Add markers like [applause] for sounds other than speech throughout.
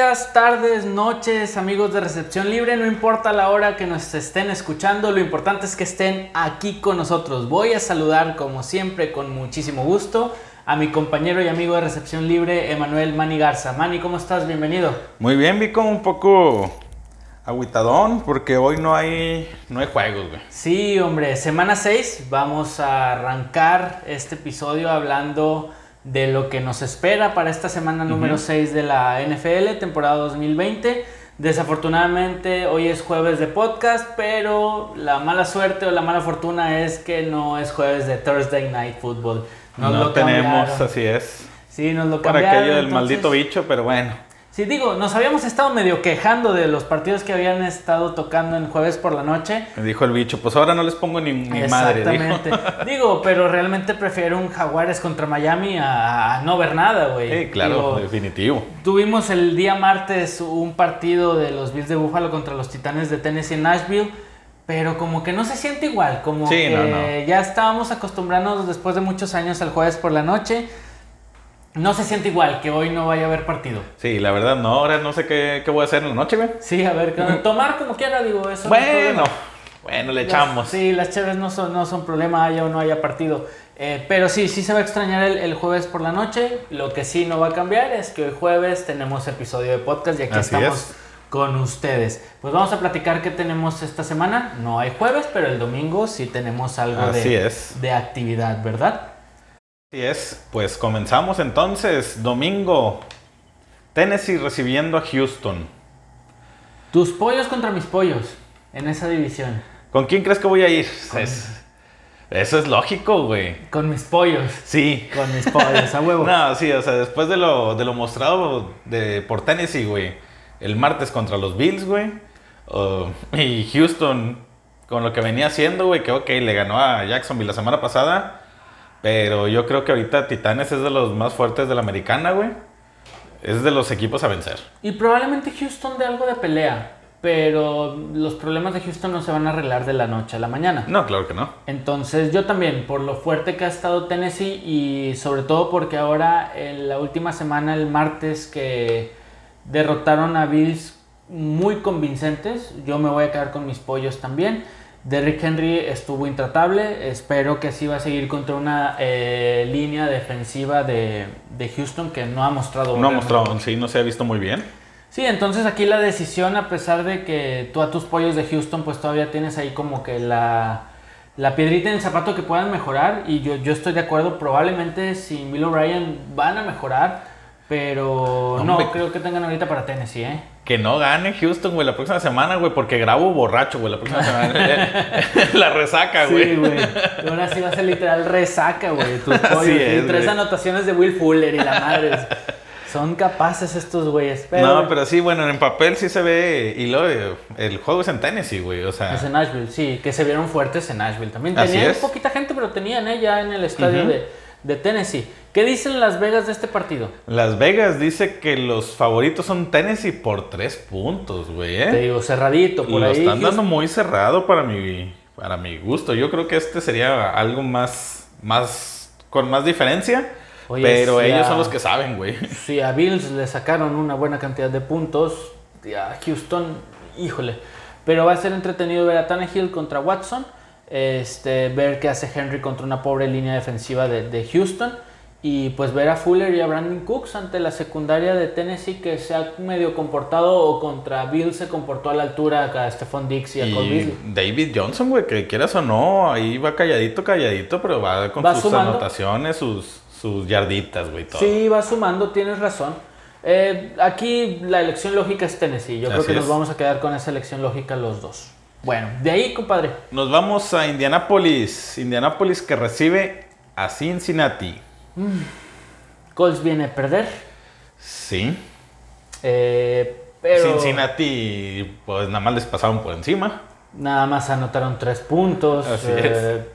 días, tardes, noches, amigos de Recepción Libre. No importa la hora que nos estén escuchando, lo importante es que estén aquí con nosotros. Voy a saludar, como siempre, con muchísimo gusto a mi compañero y amigo de Recepción Libre, Emanuel Mani Garza. Mani, ¿cómo estás? Bienvenido. Muy bien, Vico, un poco agüitadón porque hoy no hay, no hay juegos, güey. Sí, hombre, semana 6 vamos a arrancar este episodio hablando de lo que nos espera para esta semana número 6 de la NFL, temporada 2020. Desafortunadamente hoy es jueves de podcast, pero la mala suerte o la mala fortuna es que no es jueves de Thursday Night Football. no lo tenemos, así es. Sí, nos lo cambiaron. Para aquello del maldito bicho, pero bueno. Sí, digo, nos habíamos estado medio quejando de los partidos que habían estado tocando en jueves por la noche. Me dijo el bicho, pues ahora no les pongo ni, mi madre. Exactamente. Digo, pero realmente prefiero un Jaguares contra Miami a, no ver nada, güey. Sí, claro, definitivo. Tuvimos el día martes un partido de los Bills de Buffalo contra los Titanes de Tennessee en Nashville. Pero como que no se siente igual, como que ya estábamos acostumbrándonos después de muchos años al jueves por la noche no se siente igual que hoy no vaya a haber partido. Sí, la verdad no, ahora no sé qué, voy a hacer en la noche, güey. Sí, a ver, [laughs] tomar como quiera, digo, eso. Bueno, bueno, le echamos. sí, las chéves no son, no son problema, haya o no haya partido. Eh, pero sí, sí se va a extrañar el, jueves por la noche. Lo que sí no va a cambiar es que hoy jueves tenemos episodio de podcast y aquí estamos con ustedes. Pues vamos a platicar qué tenemos esta semana. No hay jueves, pero el domingo sí tenemos algo de, de actividad, ¿verdad? Así es, pues comenzamos entonces, domingo, Tennessee recibiendo a Houston. Tus pollos contra mis pollos en esa división. ¿Con quién crees que voy a ir? eso es lógico, güey. Con mis pollos. Sí. Con mis pollos, a huevo. [laughs] no, sí, o sea, después de lo, de lo mostrado de, por Tennessee, güey, el martes contra los Bills, güey, y Houston con lo que venía haciendo, güey, que ok, le ganó a Jacksonville la semana pasada pero yo creo que ahorita Titanes es de los más fuertes de la americana, güey. Es de los equipos a vencer. Y probablemente Houston de algo de pelea. Pero los problemas de Houston no se van a arreglar de la noche a la mañana. No, claro que no. Entonces yo también, por lo fuerte que ha estado Tennessee y sobre todo porque ahora en la última semana, el martes, que derrotaron a Bills muy convincentes, yo me voy a quedar con mis pollos también. Derrick Henry estuvo intratable. Espero que sí va a seguir contra una eh, línea defensiva de, Houston que no ha mostrado. No ha mostrado, sí, no se ha visto muy bien. Sí, entonces aquí la decisión, a pesar de que tú a tus pollos de Houston, pues todavía tienes ahí como que la, la piedrita en el zapato que puedan mejorar. Y yo, yo estoy de acuerdo, probablemente sin Bill O'Brien van a mejorar. Pero no, creo que tengan ahorita para Tennessee, ¿eh? Que no gane Houston, güey, la próxima semana, güey, porque grabo borracho, güey, la próxima semana. [laughs] [laughs] la resaca, güey. Sí, güey. Ahora sí va a ser literal resaca, güey. Y tres anotaciones de Will Fuller y la madre. Son capaces estos güeyes. No, pero sí, bueno, en papel sí se ve. Y lo, el juego es en Tennessee, güey. O sea. Es en Nashville, sí, que se vieron fuertes en Nashville también. Tenían poquita gente, pero tenían, ¿eh? Ya en el estadio de de Tennessee. ¿Qué dicen Las Vegas de este partido? Las Vegas dice que los favoritos son Tennessee por tres puntos, güey. ¿eh? Te digo, cerradito por Lo están dando muy cerrado para mi, para mi gusto. Yo creo que este sería algo más, más con más diferencia. pero ellos son los que saben, güey. Si a Bills le sacaron una buena cantidad de puntos, a Houston, híjole. Pero va a ser entretenido ver a Tannehill contra Watson este, ver qué hace Henry contra una pobre línea defensiva de, Houston y pues ver a Fuller y a Brandon Cooks ante la secundaria de Tennessee que se ha medio comportado o contra Bill se comportó a la altura a Stephon Dix y a Cole David Johnson, güey, que quieras o no, ahí va calladito, calladito, pero va con sus anotaciones, sus, sus yarditas, güey, todo. Sí, va sumando, tienes razón. Eh, aquí la elección lógica es Tennessee. Yo creo que nos vamos a quedar con esa elección lógica los dos. Bueno, de ahí, compadre. Nos vamos a Indianápolis. Indianápolis que recibe a Cincinnati. Mm. Colts viene a perder. Sí. Eh, Cincinnati, pues nada más les pasaron por encima. Nada más anotaron tres puntos. Así es. Eh,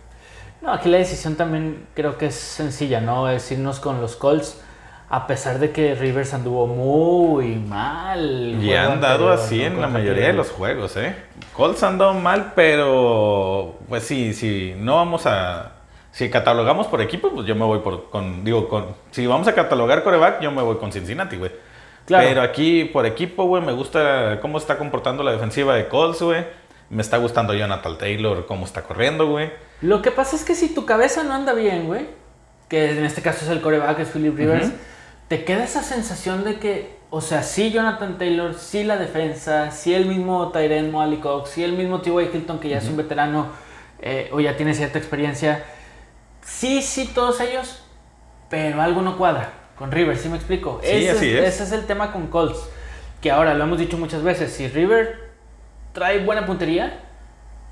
no, aquí la decisión también creo que es sencilla, ¿no? Es irnos con los Colts a pesar de que Rivers anduvo muy mal. Y han dado así en la mayoría de los juegos, ¿eh? Colts han dado mal, pero pues sí, sí, no vamos a... Si catalogamos por equipo, pues yo me voy por, con, digo, con, si vamos a catalogar coreback, yo me voy con Cincinnati, güey. Claro. Pero aquí, por equipo, güey, me gusta cómo está comportando la defensiva de Colts, güey. Me está gustando Jonathan Taylor, cómo está corriendo, güey. Lo que pasa es que si tu cabeza no anda bien, güey, que en este caso es el coreback, es Philip Rivers, te queda esa sensación de que, o sea, sí Jonathan Taylor, sí la defensa, sí el mismo Tyren Moali Cox, sí el mismo T.Y. Hilton, que ya es un veterano eh, o ya tiene cierta experiencia. Sí, sí, todos ellos, pero algo no cuadra con Rivers, ¿sí me explico? Sí, ese, así es. ese es el tema con Colts, que ahora lo hemos dicho muchas veces, si River trae buena puntería,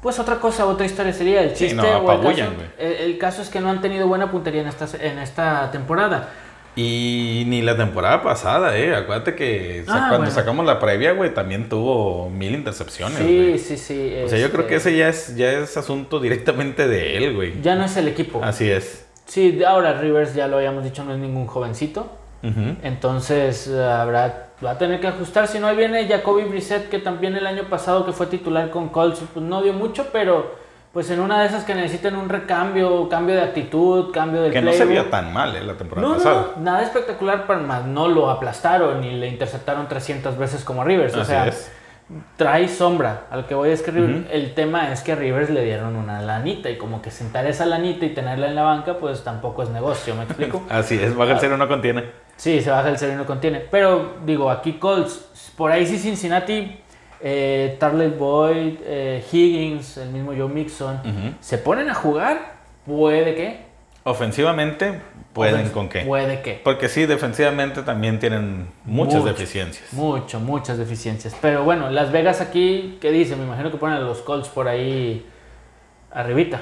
pues otra cosa, otra historia sería el Sí, chiste no, o el caso, el caso es que no han tenido buena puntería en esta, en esta temporada. Y ni la temporada pasada, eh. Acuérdate que Ah, cuando bueno. sacamos la previa, güey, también tuvo mil intercepciones, Sí, sí, sí. O sea, yo creo que este, ese ya es, ya es asunto directamente de él, güey. Ya no es el equipo. Así es. Sí, ahora Rivers, ya lo habíamos dicho, no es ningún jovencito. Entonces habrá, va a tener que ajustar. Si no, ahí viene Jacoby Brissett, que también el año pasado que fue titular con Colts, pues no dio mucho, pero pues en una de esas que necesiten un recambio, cambio de actitud, cambio de Que no se vio tan mal, eh, la temporada No, pasada. no, nada espectacular, pero más no lo aplastaron ni le interceptaron 300 veces como a Rivers. o sea, es. trae sombra. A lo que voy es que el tema es que a Rivers le dieron una lanita y como que sentar esa lanita y tenerla en la banca, pues tampoco es negocio, ¿me explico? [laughs] Así es, baja el cero no contiene. sí, se baja el cero y no contiene. Pero digo, aquí Colts, por ahí sí Cincinnati, eh, Boyd, eh, Higgins, el mismo Joe Mixon, se ponen a jugar, puede que. Ofensivamente, pueden Ofens- con qué. Puede que. Porque sí, defensivamente también tienen muchas Mucho. deficiencias. Mucho, muchas deficiencias. Pero bueno, Las Vegas aquí, ¿qué dice? Me imagino que ponen a los Colts por ahí arribita.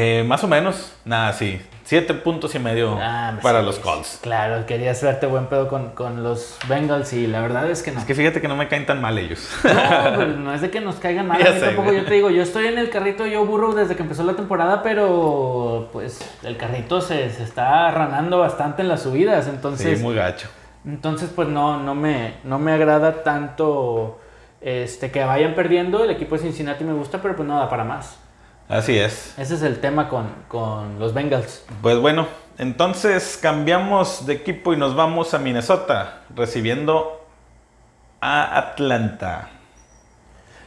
Eh, más o menos, nada, sí. Siete puntos y medio Ah, para sí, los sí. Colts. Claro, querías verte buen pedo con, con los Bengals y la verdad es que no. Es que fíjate que no me caen tan mal ellos. [laughs] No, pues, no es de que nos caigan mal. [laughs] A mí tampoco, yo te digo, yo estoy en el carrito, yo burro desde que empezó la temporada, pero pues el carrito se, se está ranando bastante en las subidas. Sí, Entonces, muy gacho. Entonces, pues no, no, me, no me agrada tanto este, que vayan perdiendo. El equipo de Cincinnati me gusta, pero pues no da para más. Así es. Ese es el tema con, con los Bengals. Pues bueno, entonces cambiamos de equipo y nos vamos a Minnesota, recibiendo a Atlanta.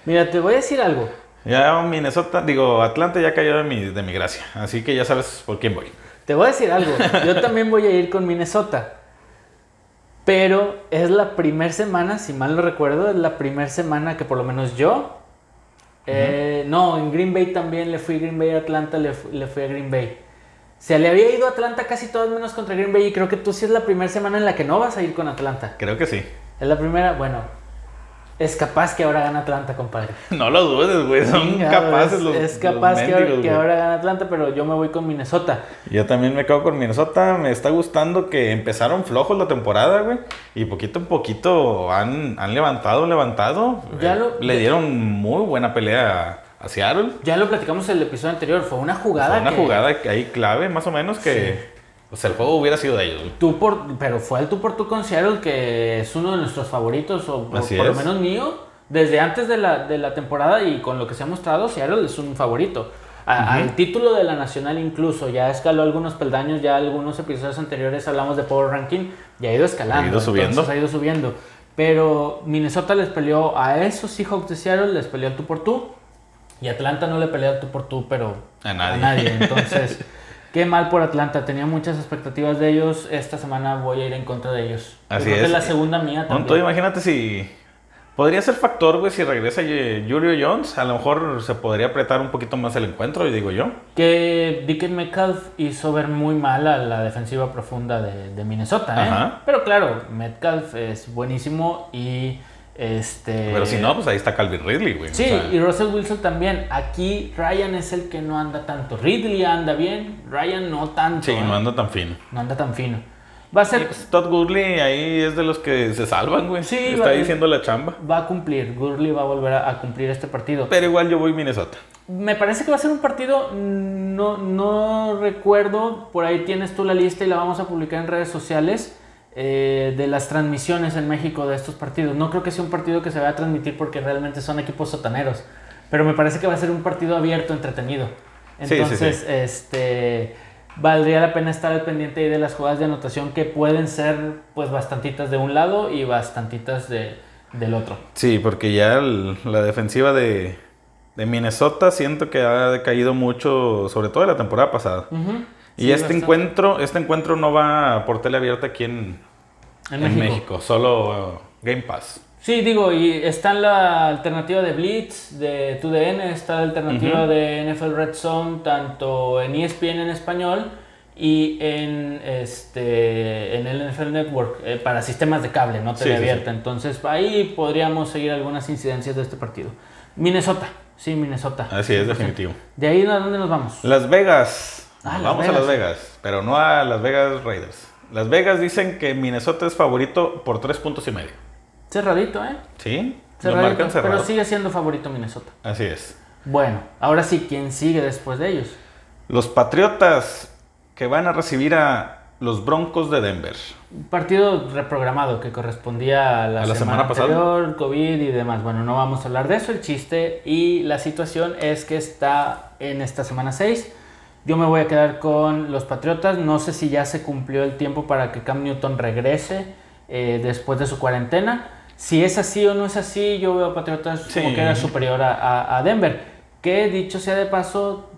Mira, te voy a decir algo. Ya Minnesota, digo, Atlanta ya cayó de mi, de mi gracia, así que ya sabes por quién voy. Te voy a decir algo. Yo también voy a ir con Minnesota. Pero es la primera semana, si mal no recuerdo, es la primera semana que por lo menos yo... eh, no, en Green Bay también le fui Green Bay a Atlanta, le, le fui a Green Bay. Se le había ido a Atlanta casi todas menos contra Green Bay y creo que tú sí es la primera semana en la que no vas a ir con Atlanta. Creo que sí. Es la primera, bueno, es capaz que ahora gana Atlanta, compadre. [laughs] No lo dudes, güey, son capaces es, los es capaz los que, ahora, mendigos, que ahora gana Atlanta, pero yo me voy con Minnesota. Yo también me quedo con Minnesota. Me está gustando que empezaron flojos la temporada, güey. Y poquito en poquito han, han levantado, levantado. Ya Eh, lo- Le ya- dieron muy buena pelea a, a Seattle. Ya lo platicamos en el episodio anterior, fue una jugada Fue una que jugada que ahí clave, más o menos, que... O sea, el juego hubiera sido de ellos, tú por, pero fue el tú por tú con Seattle que es uno de nuestros favoritos o por, Así por lo menos mío desde antes de la, de la temporada y con lo que se ha mostrado Seattle es un favorito. A- Al título de la nacional incluso ya escaló algunos peldaños, ya algunos episodios anteriores hablamos de Power Ranking y ha ido escalando, Ha ido subiendo. ha ido subiendo. Pero Minnesota les peleó a esos Seahawks de Seattle, les peleó tú por tú. Y Atlanta no le peleó al tú por tú, pero A nadie. [laughs] Entonces, qué mal por Atlanta. Tenía muchas expectativas de ellos. Esta semana voy a ir en contra de ellos. Yo Así creo que es. la segunda mía también. tú imagínate si... Podría ser factor, güey, si regresa Julio Jones. A lo mejor se podría apretar un poquito más el encuentro, digo yo. Que Dickens Metcalf hizo ver muy mal a la defensiva profunda de, de Minnesota, ¿eh? Ajá. Pero claro, Metcalf es buenísimo y este. Pero si no, pues ahí está Calvin Ridley, güey. Sí, O sea, y Russell Wilson también. Aquí Ryan es el que no anda tanto. Ridley anda bien, Ryan no tanto. sí, ¿eh? no anda tan fino. No anda tan fino. Va a ser. pues, Todd Gurley ahí es de los que se salvan, güey. Sí, Está va- haciendo la chamba. Va a cumplir. Gurley va a volver a, a cumplir este partido. Pero igual yo voy Minnesota. Me parece que va a ser un partido, no, no recuerdo, por ahí tienes tú la lista y la vamos a publicar en redes sociales eh, de las transmisiones en México de estos partidos. No creo que sea un partido que se vaya a transmitir porque realmente son equipos sotaneros, pero me parece que va a ser un partido abierto, entretenido. Sí, sí, Entonces, sí. este valdría la pena estar al pendiente ahí de las jugadas de anotación que pueden ser pues bastantitas de un lado y bastantitas de, del otro. Sí, porque ya el- la defensiva de, de Minnesota siento que ha decaído mucho, sobre todo de la temporada pasada. Y Sí, este bastante. encuentro, este encuentro no va por tele abierta aquí en, en, en México. México. solo uh, Game Pass. Sí, digo, y está la alternativa de Blitz, de 2DN, está la alternativa de NFL Red Zone, tanto en ESPN en español y en este en el NFL Network eh, para sistemas de cable, no Sí, tele sí, sí. abierta. Entonces ahí podríamos seguir algunas incidencias de este partido. Minnesota, sí, Minnesota. Así es, 100%. definitivo. De ahí a dónde nos vamos. Las Vegas. Ah, Las Vamos a. Las Vegas, pero no a Las Vegas Raiders. Las Vegas dicen que Minnesota es favorito por tres puntos y medio. Cerradito, ¿eh? ¿Sí? Lo Cerradito, marcan pero cerrado. sigue siendo favorito Minnesota. Así es. Bueno, ahora sí, ¿quién sigue después de ellos? Los Patriotas que van a recibir a los Broncos de Denver. Un partido reprogramado que correspondía a la, ¿A la semana, semana pasada? anterior, COVID y demás. Bueno, no vamos a hablar de eso. El chiste y la situación es que está en esta semana 6. Yo me voy a quedar con los Patriotas. No sé si ya se cumplió el tiempo para que Cam Newton regrese eh, después de su cuarentena. Si es así o no es así, yo veo a Patriotas como que era superior a, a- a Denver. Que dicho sea de paso,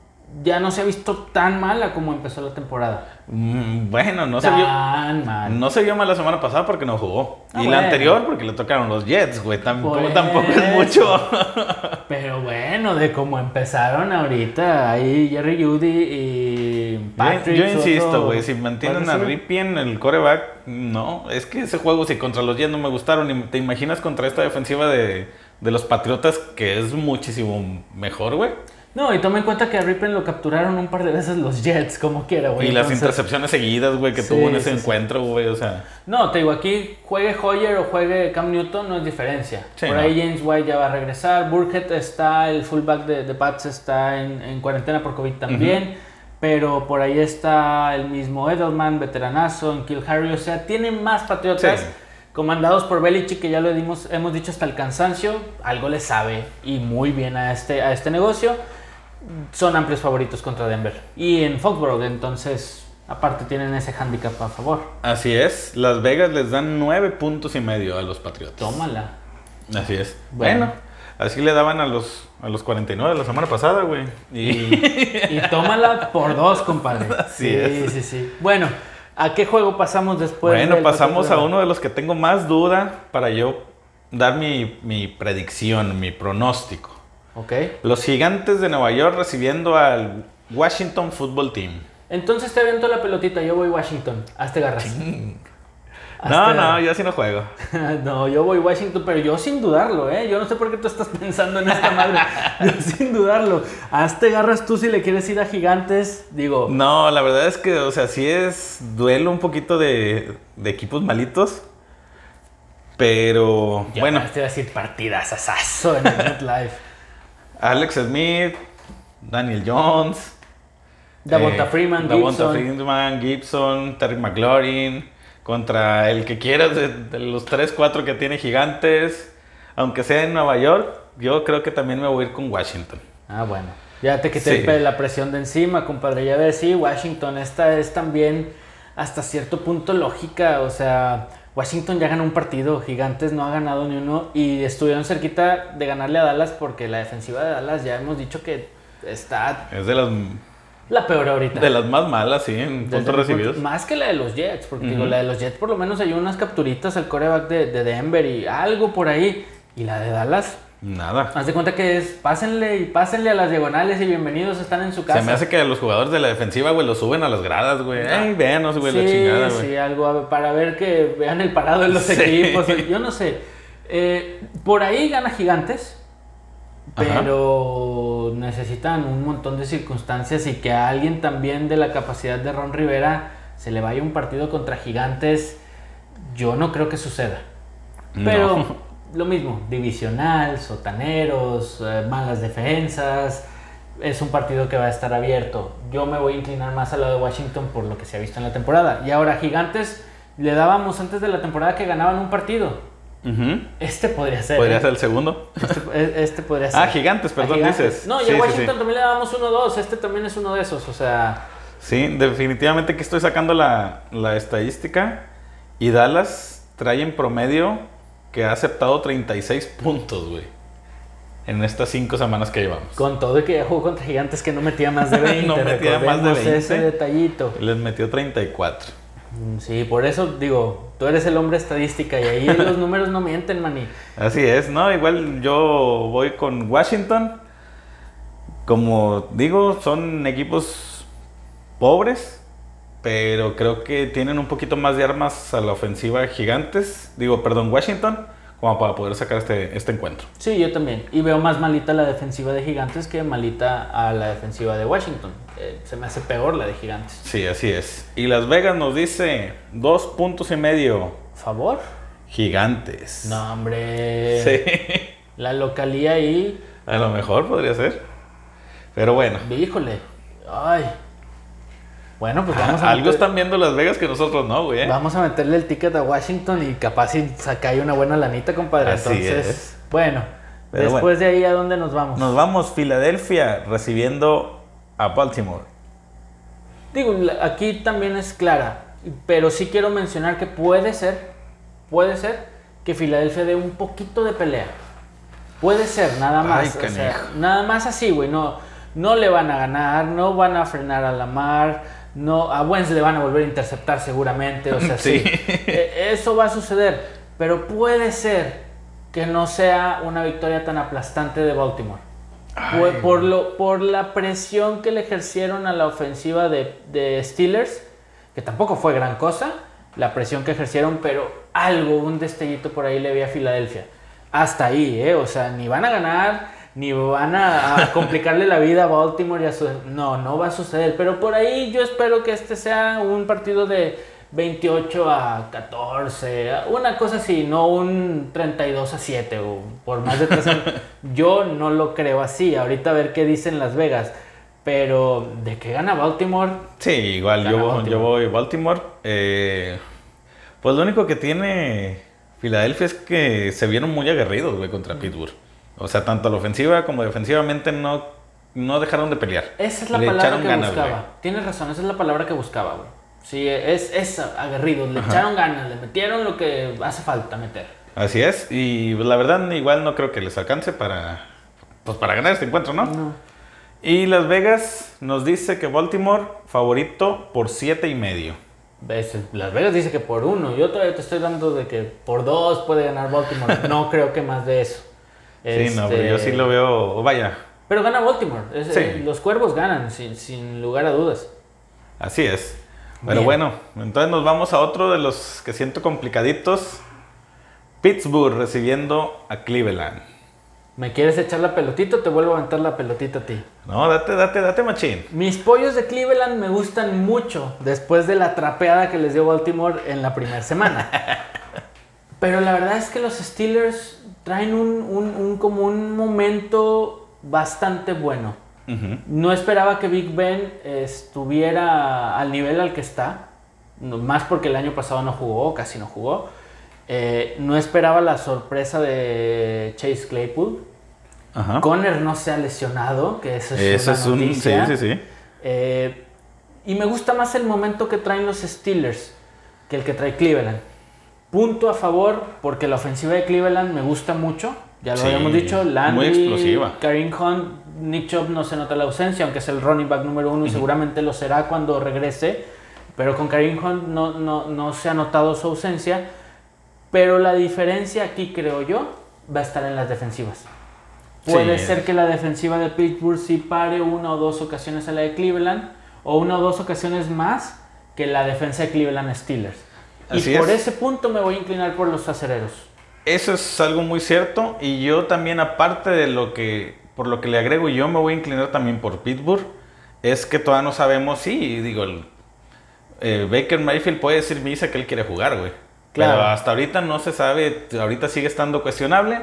ya no se ha visto tan mala como empezó la temporada. Mm, Bueno, no se, vio, mal. no se vio mal la semana pasada porque no jugó. Ah, y bueno. la anterior porque le tocaron los Jets, güey. Tampoco, Por tampoco es mucho. [laughs] Pero bueno, de cómo empezaron ahorita, ahí Jerry Judy y Patrick. yo insisto, güey, si mantienen a receiver. Ripien, el coreback, no. Es que ese juego, si contra los Jets no me gustaron, y te imaginas contra esta defensiva de, de los Patriotas, que es muchísimo mejor, güey. No, y toma en cuenta que a Ripken lo capturaron un par de veces los Jets, como quiera, güey. Y las intercepciones seguidas, güey, que Sí, tuvo en ese sí, encuentro, güey, o sea. No, te digo, aquí juegue Hoyer o juegue Cam Newton, no es diferencia. Sí, Por no. ahí James White ya va a regresar. Burkhead está, el fullback de, de Pats está en, en cuarentena por COVID también. Pero por ahí está el mismo Edelman, veteranazo, en Kill Harry. O sea, tiene más patriotas. Sí. Comandados por Belichick, que ya lo dimos, hemos dicho hasta el cansancio, algo le sabe y muy bien a este, a este negocio. Son amplios favoritos contra Denver. Y en Foxborough, entonces, aparte tienen ese handicap a favor. Así es, Las Vegas les dan nueve puntos y medio a los Patriotas. Tómala. Así es. Bueno. Bueno, así le daban a los, a los 49 la semana pasada, güey. Y Y tómala por dos, compadre. [laughs] Así sí, es. sí, sí. Bueno, ¿a qué juego pasamos después? bueno, pasamos a uno de los que tengo más duda para yo dar mi, mi predicción, mi pronóstico. Los gigantes de Nueva York recibiendo al Washington Football Team. Entonces te aviento la pelotita, yo voy Washington. Hazte garras. No, Hazte- no, yo así no juego. [laughs] no, yo voy Washington, pero yo sin dudarlo, ¿eh? Yo no sé por qué tú estás pensando en esta madre. [laughs] Yo sin dudarlo. Hazte garras tú si le quieres ir a gigantes. Digo, No, la verdad es que, o sea, sí es duelo un poquito de, de equipos malitos. Pero, ya bueno, te iba a decir partidas asazo en el [laughs] NetLife. Alex Smith, Daniel Jones. Davonta eh, Freeman, Davonta Gibson. Freeman, Gibson, Terry McLaurin. Contra el que quieras de, de los 3, 4 que tiene gigantes. Aunque sea en Nueva York, yo creo que también me voy a ir con Washington. Ah, bueno. Ya te quité Sí. la presión de encima, compadre. Ya ves, sí, Washington. Esta es también hasta cierto punto lógica. O sea, Washington ya ganó un partido, Gigantes no ha ganado ni uno. Y estuvieron cerquita de ganarle a Dallas porque la defensiva de Dallas ya hemos dicho que está Es de las, la peor ahorita. de las más malas, sí, en Desde puntos punto- recibidos. Más que la de los Jets, porque digo, la de los Jets por lo menos hay unas capturitas al coreback de, de Denver y algo por ahí. Y la de Dallas, Nada. haz de cuenta que es pásenle y pásenle a las diagonales y bienvenidos están en su casa. Se me hace que a los jugadores de la defensiva, güey, los suben a las gradas, güey. Ay, véanos, güey, la Sí, chingada, güey. sí, algo para ver que vean el parado de los [laughs] Sí. equipos. Yo no sé. Eh, por ahí gana Gigantes, Ajá. pero necesitan un montón de circunstancias y que a alguien también de la capacidad de Ron Rivera se le vaya un partido contra Gigantes, yo no creo que suceda. No. [laughs] Lo mismo, divisional, sotaneros, eh, malas defensas. Es un partido que va a estar abierto. Yo me voy a inclinar más al lado de Washington por lo que se ha visto en la temporada. Y ahora, Gigantes, le dábamos antes de la temporada que ganaban un partido. Este podría ser. Podría ¿eh? ser el segundo. Este, e- este podría ser. Ah, Gigantes, perdón, Gigantes. dices. No, y Sí, a Washington sí. también le dábamos 1-2. Este también es uno de esos. O sea, Sí, definitivamente que estoy sacando la, la estadística y Dallas trae en promedio que ha aceptado 36 puntos, güey. En estas cinco semanas que llevamos. Con todo y que ya jugó contra gigantes que no metía más de [laughs] 20. No metía más de recordemos 20. ese detallito. Les metió 34. Mm, Sí, por eso digo, tú eres el hombre estadística y ahí los [laughs] números no mienten, maní. Así es, ¿no? Igual yo voy con Washington. Como digo, son equipos pobres, pero creo que tienen un poquito más de armas a la ofensiva gigantes. Digo, perdón, Washington, como para poder sacar este, este encuentro. Sí, yo también. Y veo más malita la defensiva de gigantes que malita a la defensiva de Washington. Eh, se me hace peor la de gigantes. Sí, así es. Y Las Vegas nos dice dos puntos y medio. ¿Favor? Gigantes. No, hombre. Sí. La localía ahí, A lo mejor podría ser. Pero bueno. híjole. Ay. Bueno, pues vamos a, [laughs] Algo meter- están viendo Las Vegas que nosotros no, güey. ¿eh? vamos a meterle el ticket a Washington y capaz si saca ahí una buena lanita, compadre. Así Entonces, es. bueno. Pero después bueno. de ahí, ¿a dónde nos vamos? Nos vamos Filadelfia recibiendo a Baltimore. Digo, la- aquí también es clara, pero sí quiero mencionar que puede ser, puede ser que Filadelfia dé un poquito de pelea. Puede ser, nada más. Ay, o sea, canijo. nada más así, güey. No, no le van a ganar, no van a frenar a Lamar, no, a Wentz le van a volver a interceptar seguramente. O sea, [laughs] sí. Sí. Eh, Eso va a suceder, pero puede ser que no sea una victoria tan aplastante de Baltimore. Ay, por, lo, por la presión que le ejercieron a la ofensiva de, de Steelers, que tampoco fue gran cosa, la presión que ejercieron, pero algo, un destellito por ahí le vi a Filadelfia. Hasta ahí, ¿eh? O sea, ni van a ganar, ni van a, a [laughs] complicarle la vida a Baltimore y a su... No, no va a suceder, pero por ahí yo espero que este sea un partido de 28 a 14, una cosa así, no un 32 a 7 o por más de tres años. [laughs] Yo no lo creo así, ahorita a ver qué dicen Las Vegas, pero de que gana Baltimore, Sí, igual, yo, Baltimore. yo voy Baltimore. Eh, pues lo único que tiene Filadelfia es que se vieron muy aguerridos, güey, contra Pittsburgh. O sea, tanto a la ofensiva como defensivamente no, no dejaron de pelear. esa es la Le palabra que ganas, buscaba. Tienes razón, esa es la palabra que buscaba, güey. Sí, es, es aguerrido, le echaron ganas, le metieron lo que hace falta meter. Así es, y la verdad igual no creo que les alcance para, pues para ganar este encuentro, ¿no? No. Y Las Vegas nos dice que Baltimore favorito por siete y medio. Ves, Las Vegas dice que por uno. Yo todavía te estoy dando de que por dos puede ganar Baltimore. No creo que más de eso. Sí, no, pero Este, yo sí lo veo, vaya, Pero gana Baltimore. Es- Sí. eh, Los cuervos ganan, sin, sin lugar a dudas. así es. Pero Bien. bueno, entonces nos vamos a otro de los que siento complicaditos. Pittsburgh recibiendo a Cleveland. ¿Me quieres echar la pelotita o te vuelvo a aventar la pelotita a ti? No, date, date, date, machín. Mis pollos de Cleveland me gustan mucho después de la trapeada que les dio Baltimore en la primera semana. [laughs] Pero la verdad es que los Steelers traen un, un- un- como un momento bastante bueno. No esperaba que Big Ben estuviera al nivel al que está, más porque el año pasado no jugó, casi no jugó. Eh, no esperaba la sorpresa de Chase Claypool. Ajá. Conner no se ha lesionado, que eso es Eso una es un... Sí, noticia. sí, sí. Eh, y me gusta más el momento que traen los Steelers que el que trae Cleveland. Punto a favor porque la ofensiva de Cleveland me gusta mucho. Ya lo Sí, habíamos dicho. muy Landry, explosiva. Kareem Hunt, Nick Chubb no se nota la ausencia, aunque es el running back número uno y seguramente lo será cuando regrese. Pero con Kareem Hunt no, no, no se ha notado su ausencia. Pero la diferencia aquí, creo yo, va a estar en las defensivas. Puede Sí. ser que la defensiva de Pittsburgh sí pare una o dos ocasiones a la de Cleveland, o una o dos ocasiones más que la defensa de Cleveland Steelers. Así y por es. ese punto me voy a inclinar por los acereros. Eso es algo muy cierto y yo también aparte de lo que por lo que le agrego yo me voy a inclinar también por Pittsburgh es que todavía no sabemos sí digo el, eh, Baker Mayfield puede decir misa que él quiere jugar güey Claro. pero hasta ahorita no se sabe ahorita sigue estando cuestionable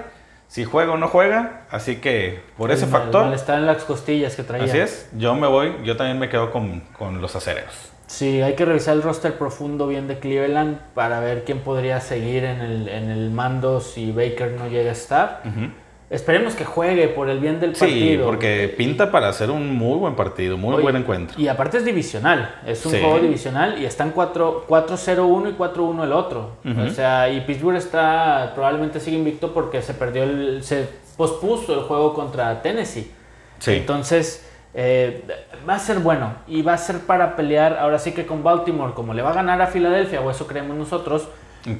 si juega o no juega así que por ese El mal- factor malestar en las costillas que traía. así es yo me voy yo también me quedo con, con los acereros Sí, hay que revisar el roster profundo bien de Cleveland para ver quién podría seguir en el, en el mando si Baker no llega a estar. Esperemos que juegue por el bien del Sí, partido. porque pinta para hacer un muy buen partido, muy Oye, buen encuentro. Y aparte es divisional, es un Sí. juego divisional y están 4 4-0-1 y 4-1 el otro. O sea, y Pittsburgh está probablemente sigue invicto porque se perdió el se pospuso el juego contra Tennessee. Sí. Entonces, eh, va a ser bueno y va a ser para pelear ahora sí que con Baltimore, como le va a ganar a Filadelfia, o eso creemos nosotros,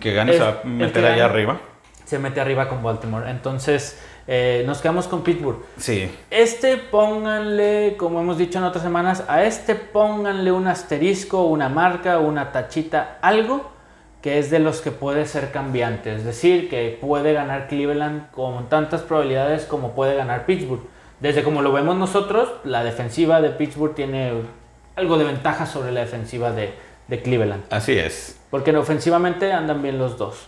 que gane se va a meter allá arriba. se mete arriba con Baltimore. Entonces, eh, nos quedamos con Pittsburgh. Sí. Este pónganle, como hemos dicho en otras semanas, a este pónganle un asterisco, una marca, una tachita, algo que es de los que puede ser cambiante. Es decir, que puede ganar Cleveland con tantas probabilidades como puede ganar Pittsburgh. Desde como lo vemos nosotros, la defensiva de Pittsburgh tiene algo de ventaja sobre la defensiva de, de Cleveland. Así es. Porque ofensivamente andan bien los dos.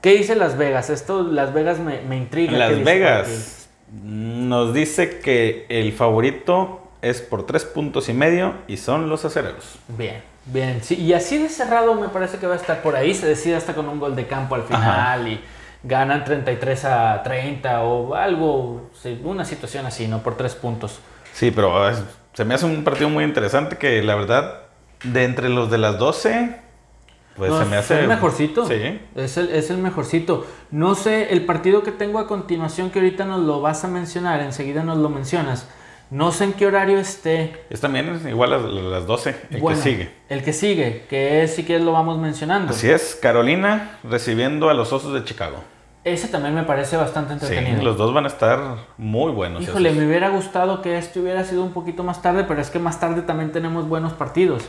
¿Qué dice Las Vegas? Esto, Las Vegas me, me intriga. ¿Qué Las? Vegas nos dice que el favorito es por tres puntos y medio y son los acereros. Bien, bien. Sí, y así de cerrado me parece que va a estar por ahí. Se decide hasta con un gol de campo al final y ganan 33 a 30 o algo, una situación así, ¿no? Por tres puntos. Sí, pero es- se me hace un partido muy interesante que la verdad, de entre los de las 12, pues No, se me hace... el mejorcito. Sí. Es el, es el mejorcito. No sé, el partido que tengo a continuación, que ahorita nos lo vas a mencionar, enseguida nos lo mencionas. No sé en qué horario esté. Es también igual a las 12, el Bueno, que sigue. El que sigue, que es, si quieres, lo vamos mencionando. Así es, Carolina recibiendo a los Osos de Chicago. Ese también me parece bastante Sí, entretenido. los dos van a estar muy buenos. Híjole, esos. me hubiera gustado que este hubiera sido un poquito más tarde, pero es que más tarde también tenemos buenos partidos.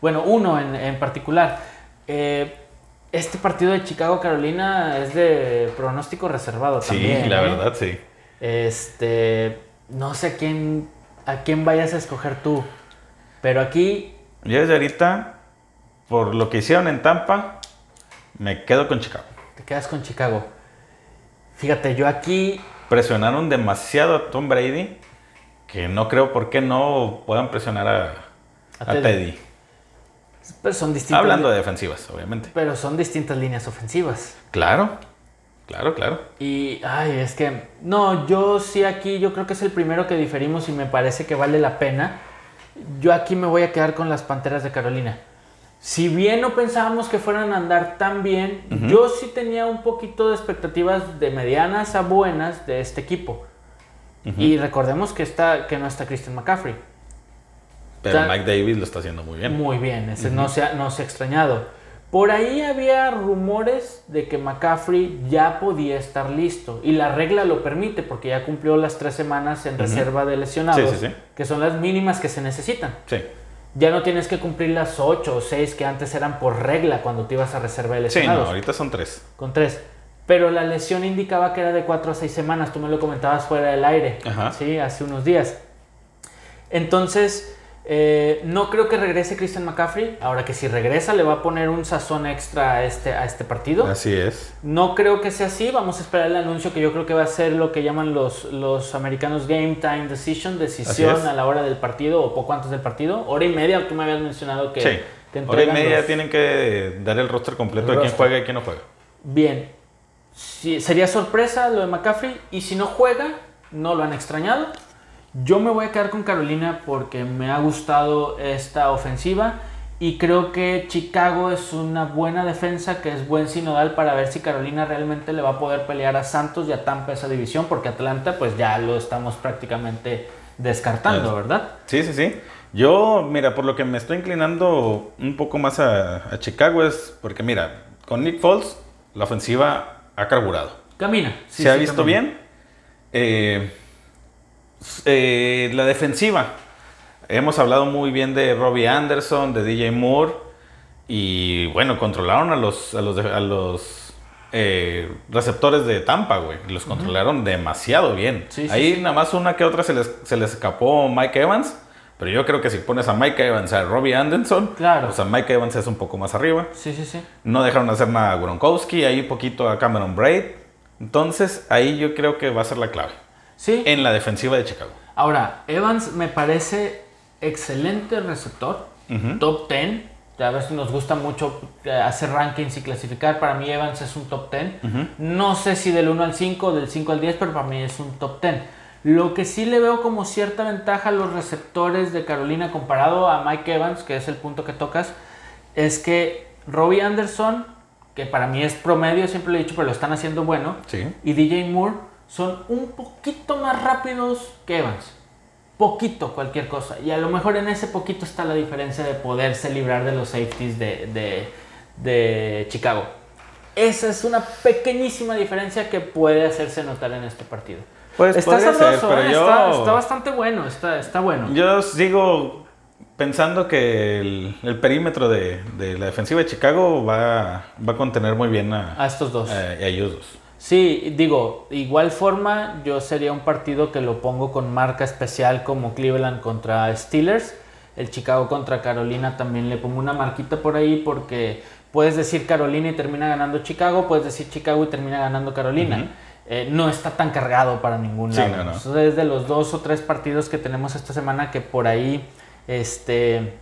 Bueno, uno en, en particular. Eh, este partido de Chicago-Carolina es de pronóstico reservado Sí, también. la ¿eh? verdad, sí. Este, no sé a quién, a quién vayas a escoger tú, pero aquí Yo desde ahorita, por lo que hicieron en Tampa, me quedo con Chicago. te quedas con Chicago. Fíjate, yo aquí Presionaron demasiado a Tom Brady que no creo por qué no puedan presionar a, A. Teddy. pero son distintas, Hablando de defensivas, obviamente. pero son distintas líneas ofensivas. Claro, claro, claro. Y, ay, es que, no, yo sí aquí, yo creo que es el primero que diferimos y me parece que vale la pena. Yo aquí me voy a quedar con las Panteras de Carolina. Si bien no pensábamos que fueran a andar tan bien, yo sí tenía un poquito de expectativas de medianas a buenas de este equipo. Y recordemos que, está, que no está Christian McCaffrey. Pero O sea, Mike Davis lo está haciendo muy bien. Muy bien, ese no, se ha, no se ha extrañado. Por ahí había rumores de que McCaffrey ya podía estar listo y la regla lo permite porque ya cumplió las tres semanas en reserva de lesionados, Sí, sí, sí. que son las mínimas que se necesitan. Sí. Ya no tienes que cumplir las ocho o seis que antes eran por regla cuando te ibas a reserva de Sí, no, lesionados. ahorita son tres. Con tres. Pero la lesión indicaba que era de cuatro a seis semanas. Tú me lo comentabas fuera del aire. Ajá. Sí, hace unos días. Entonces, eh, no creo que regrese Christian McCaffrey. Ahora que si regresa, le va a poner un sazón extra a este, a este partido. Así es. No creo que sea así. Vamos a esperar el anuncio que yo creo que va a ser lo que llaman los, los americanos Game Time Decision, decisión a la hora del partido o poco antes del partido. Hora y media, tú me habías mencionado que sí. te Hora y media los- tienen que dar el roster completo El de quién juega y quién no juega. Bien. Sí, sería sorpresa lo de McCaffrey. Y si no juega, no lo han extrañado. Yo me voy a quedar con Carolina porque me ha gustado esta ofensiva. Y creo que Chicago es una buena defensa, que es buen sinodal para ver si Carolina realmente le va a poder pelear a Santos y a Tampa esa división, porque Atlanta pues ya lo estamos prácticamente descartando. ¿verdad? Sí, sí, sí. Yo, mira, por lo que me estoy inclinando un poco más a, a Chicago es porque, mira, con Nick Foles, la ofensiva ha carburado. Camina. sí, ¿Se ha visto camina. bien? Eh, eh, la defensiva. Hemos hablado muy bien de Robbie Anderson, de DJ Moore. Y bueno, controlaron a los, a los, de- a los eh, receptores de Tampa, güey. Los controlaron demasiado bien. Sí, Ahí sí. nada más una que otra se les, se les escapó Mike Evans. Pero yo creo que si pones a Mike Evans, a Robbie Anderson, Claro. o sea, Mike Evans es un poco más arriba. Sí, sí, sí. No dejaron hacer nada a Gronkowski, ahí poquito a Cameron Braid. Entonces, ahí yo creo que va a ser la clave. Sí. En la defensiva de Chicago. Ahora, Evans me parece excelente receptor, top 10, A veces nos gusta mucho eh, hacer rankings y clasificar. Para mí Evans es un top 10. No sé si del 1 al 5, del 5 al 10, pero para mí es un top 10. Lo que sí le veo como cierta ventaja a los receptores de Carolina comparado a Mike Evans, que es el punto que tocas, es que Robbie Anderson, que para mí es promedio, siempre lo he dicho, pero lo están haciendo bueno, Sí. y DJ Moore son un poquito más rápidos que Evans. Poquito, cualquier cosa. Y a lo mejor en ese poquito está la diferencia de poderse librar de los safeties de, de- de Chicago. Esa es una pequeñísima diferencia que puede hacerse notar en este partido. Pues está ser, sabroso, pero ¿eh? yo- está, está bastante bueno, está, está bueno. Yo sigo pensando que el, el perímetro de, de la defensiva de Chicago va, va a contener muy bien a, a estos dos. a- a ellos dos. Sí, digo, igual forma, yo sería un partido que lo pongo con marca especial como Cleveland contra Steelers. El Chicago contra Carolina también le pongo una marquita por ahí porque puedes decir Carolina y termina ganando Chicago, puedes decir Chicago y termina ganando Carolina. Eh, no está tan cargado para ningún Sí, lado. no, no. Entonces, es de los dos o tres partidos que tenemos esta semana que por ahí, este,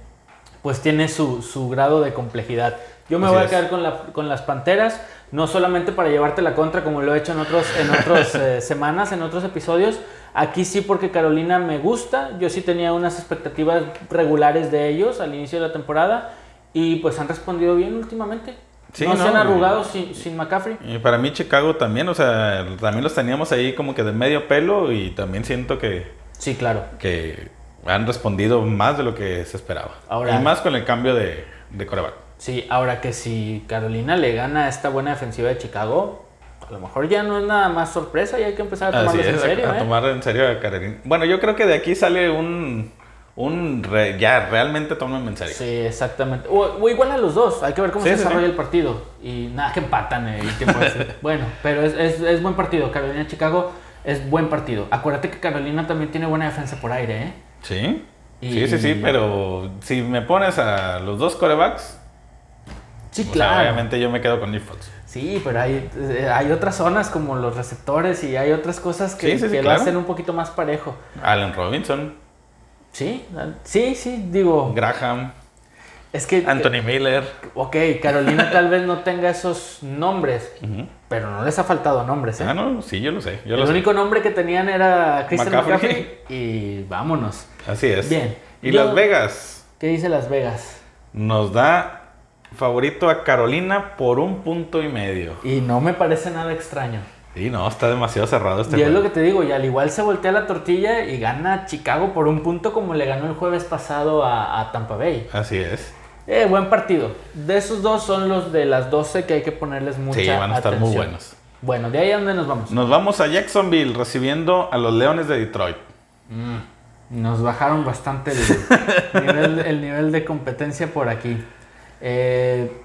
pues tiene su, su grado de complejidad. Yo me Así voy a quedar con, la- con las Panteras, no solamente para llevarte la contra como lo he hecho en otros en otras [laughs] eh, semanas, en otros episodios. Aquí sí porque Carolina me gusta, yo sí tenía unas expectativas regulares de ellos al inicio de la temporada y pues han respondido bien últimamente. Sí, no, se no, han y- arrugado sin, sin McCaffrey. Y para mí Chicago también, o sea, también los teníamos ahí como que de medio pelo y también siento que, Sí, claro. que han respondido más de lo que se esperaba. Ahora- y más con el cambio de, de coreback. Sí, ahora que si Carolina le gana a esta buena defensiva de Chicago, a lo mejor ya no es nada más sorpresa y hay que empezar a es, en serio. a, a ¿eh? tomar en serio a Carolina. Bueno, yo creo que de aquí sale un, un re- ya realmente tómenme en serio. Sí, exactamente. O, o igual a los dos, hay que ver cómo Sí, se sí, desarrolla sí. el partido. Y nada, que empatan. eh, puede ser. [laughs] bueno, pero es, es, es buen partido. Carolina-Chicago es buen partido. Acuérdate que Carolina también tiene buena defensa por aire, ¿eh? Sí. Y- Sí, sí, sí, pero si me pones a los dos corebacks, Sí, o sea, claro. obviamente yo me quedo con Fox. Sí, pero hay, eh, hay otras zonas como los receptores y hay otras cosas que, Sí, sí, sí, que lo claro. hacen un poquito más parejo. Allen Robinson, Sí, sí, sí, digo. Graham, Es que. Anthony Miller. Ok, Carolina tal vez no tenga esos nombres, [laughs] pero no les ha faltado nombres, ¿eh? Ah, no, sí, yo lo sé. Yo el lo sé. único nombre que tenían era Christian McCaffrey. McCaffrey y vámonos. Así es. Bien. Y Yo- Las Vegas ¿Qué dice Las Vegas? nos da favorito a Carolina por un punto y medio. Y no me parece nada extraño. Sí, no, está demasiado cerrado este y es lo que te digo, y al igual se voltea la tortilla y gana Chicago por un punto como le ganó el jueves pasado a, a Tampa Bay. Así es. Eh, buen partido. De esos dos son los de las 12 que hay que ponerles mucha Sí, van a estar muy atención. buenos. Bueno, de ahí a dónde nos vamos. Nos vamos a Jacksonville recibiendo a los Leones de Detroit. Nos bajaron bastante el, nivel, el nivel de competencia por aquí. Eh,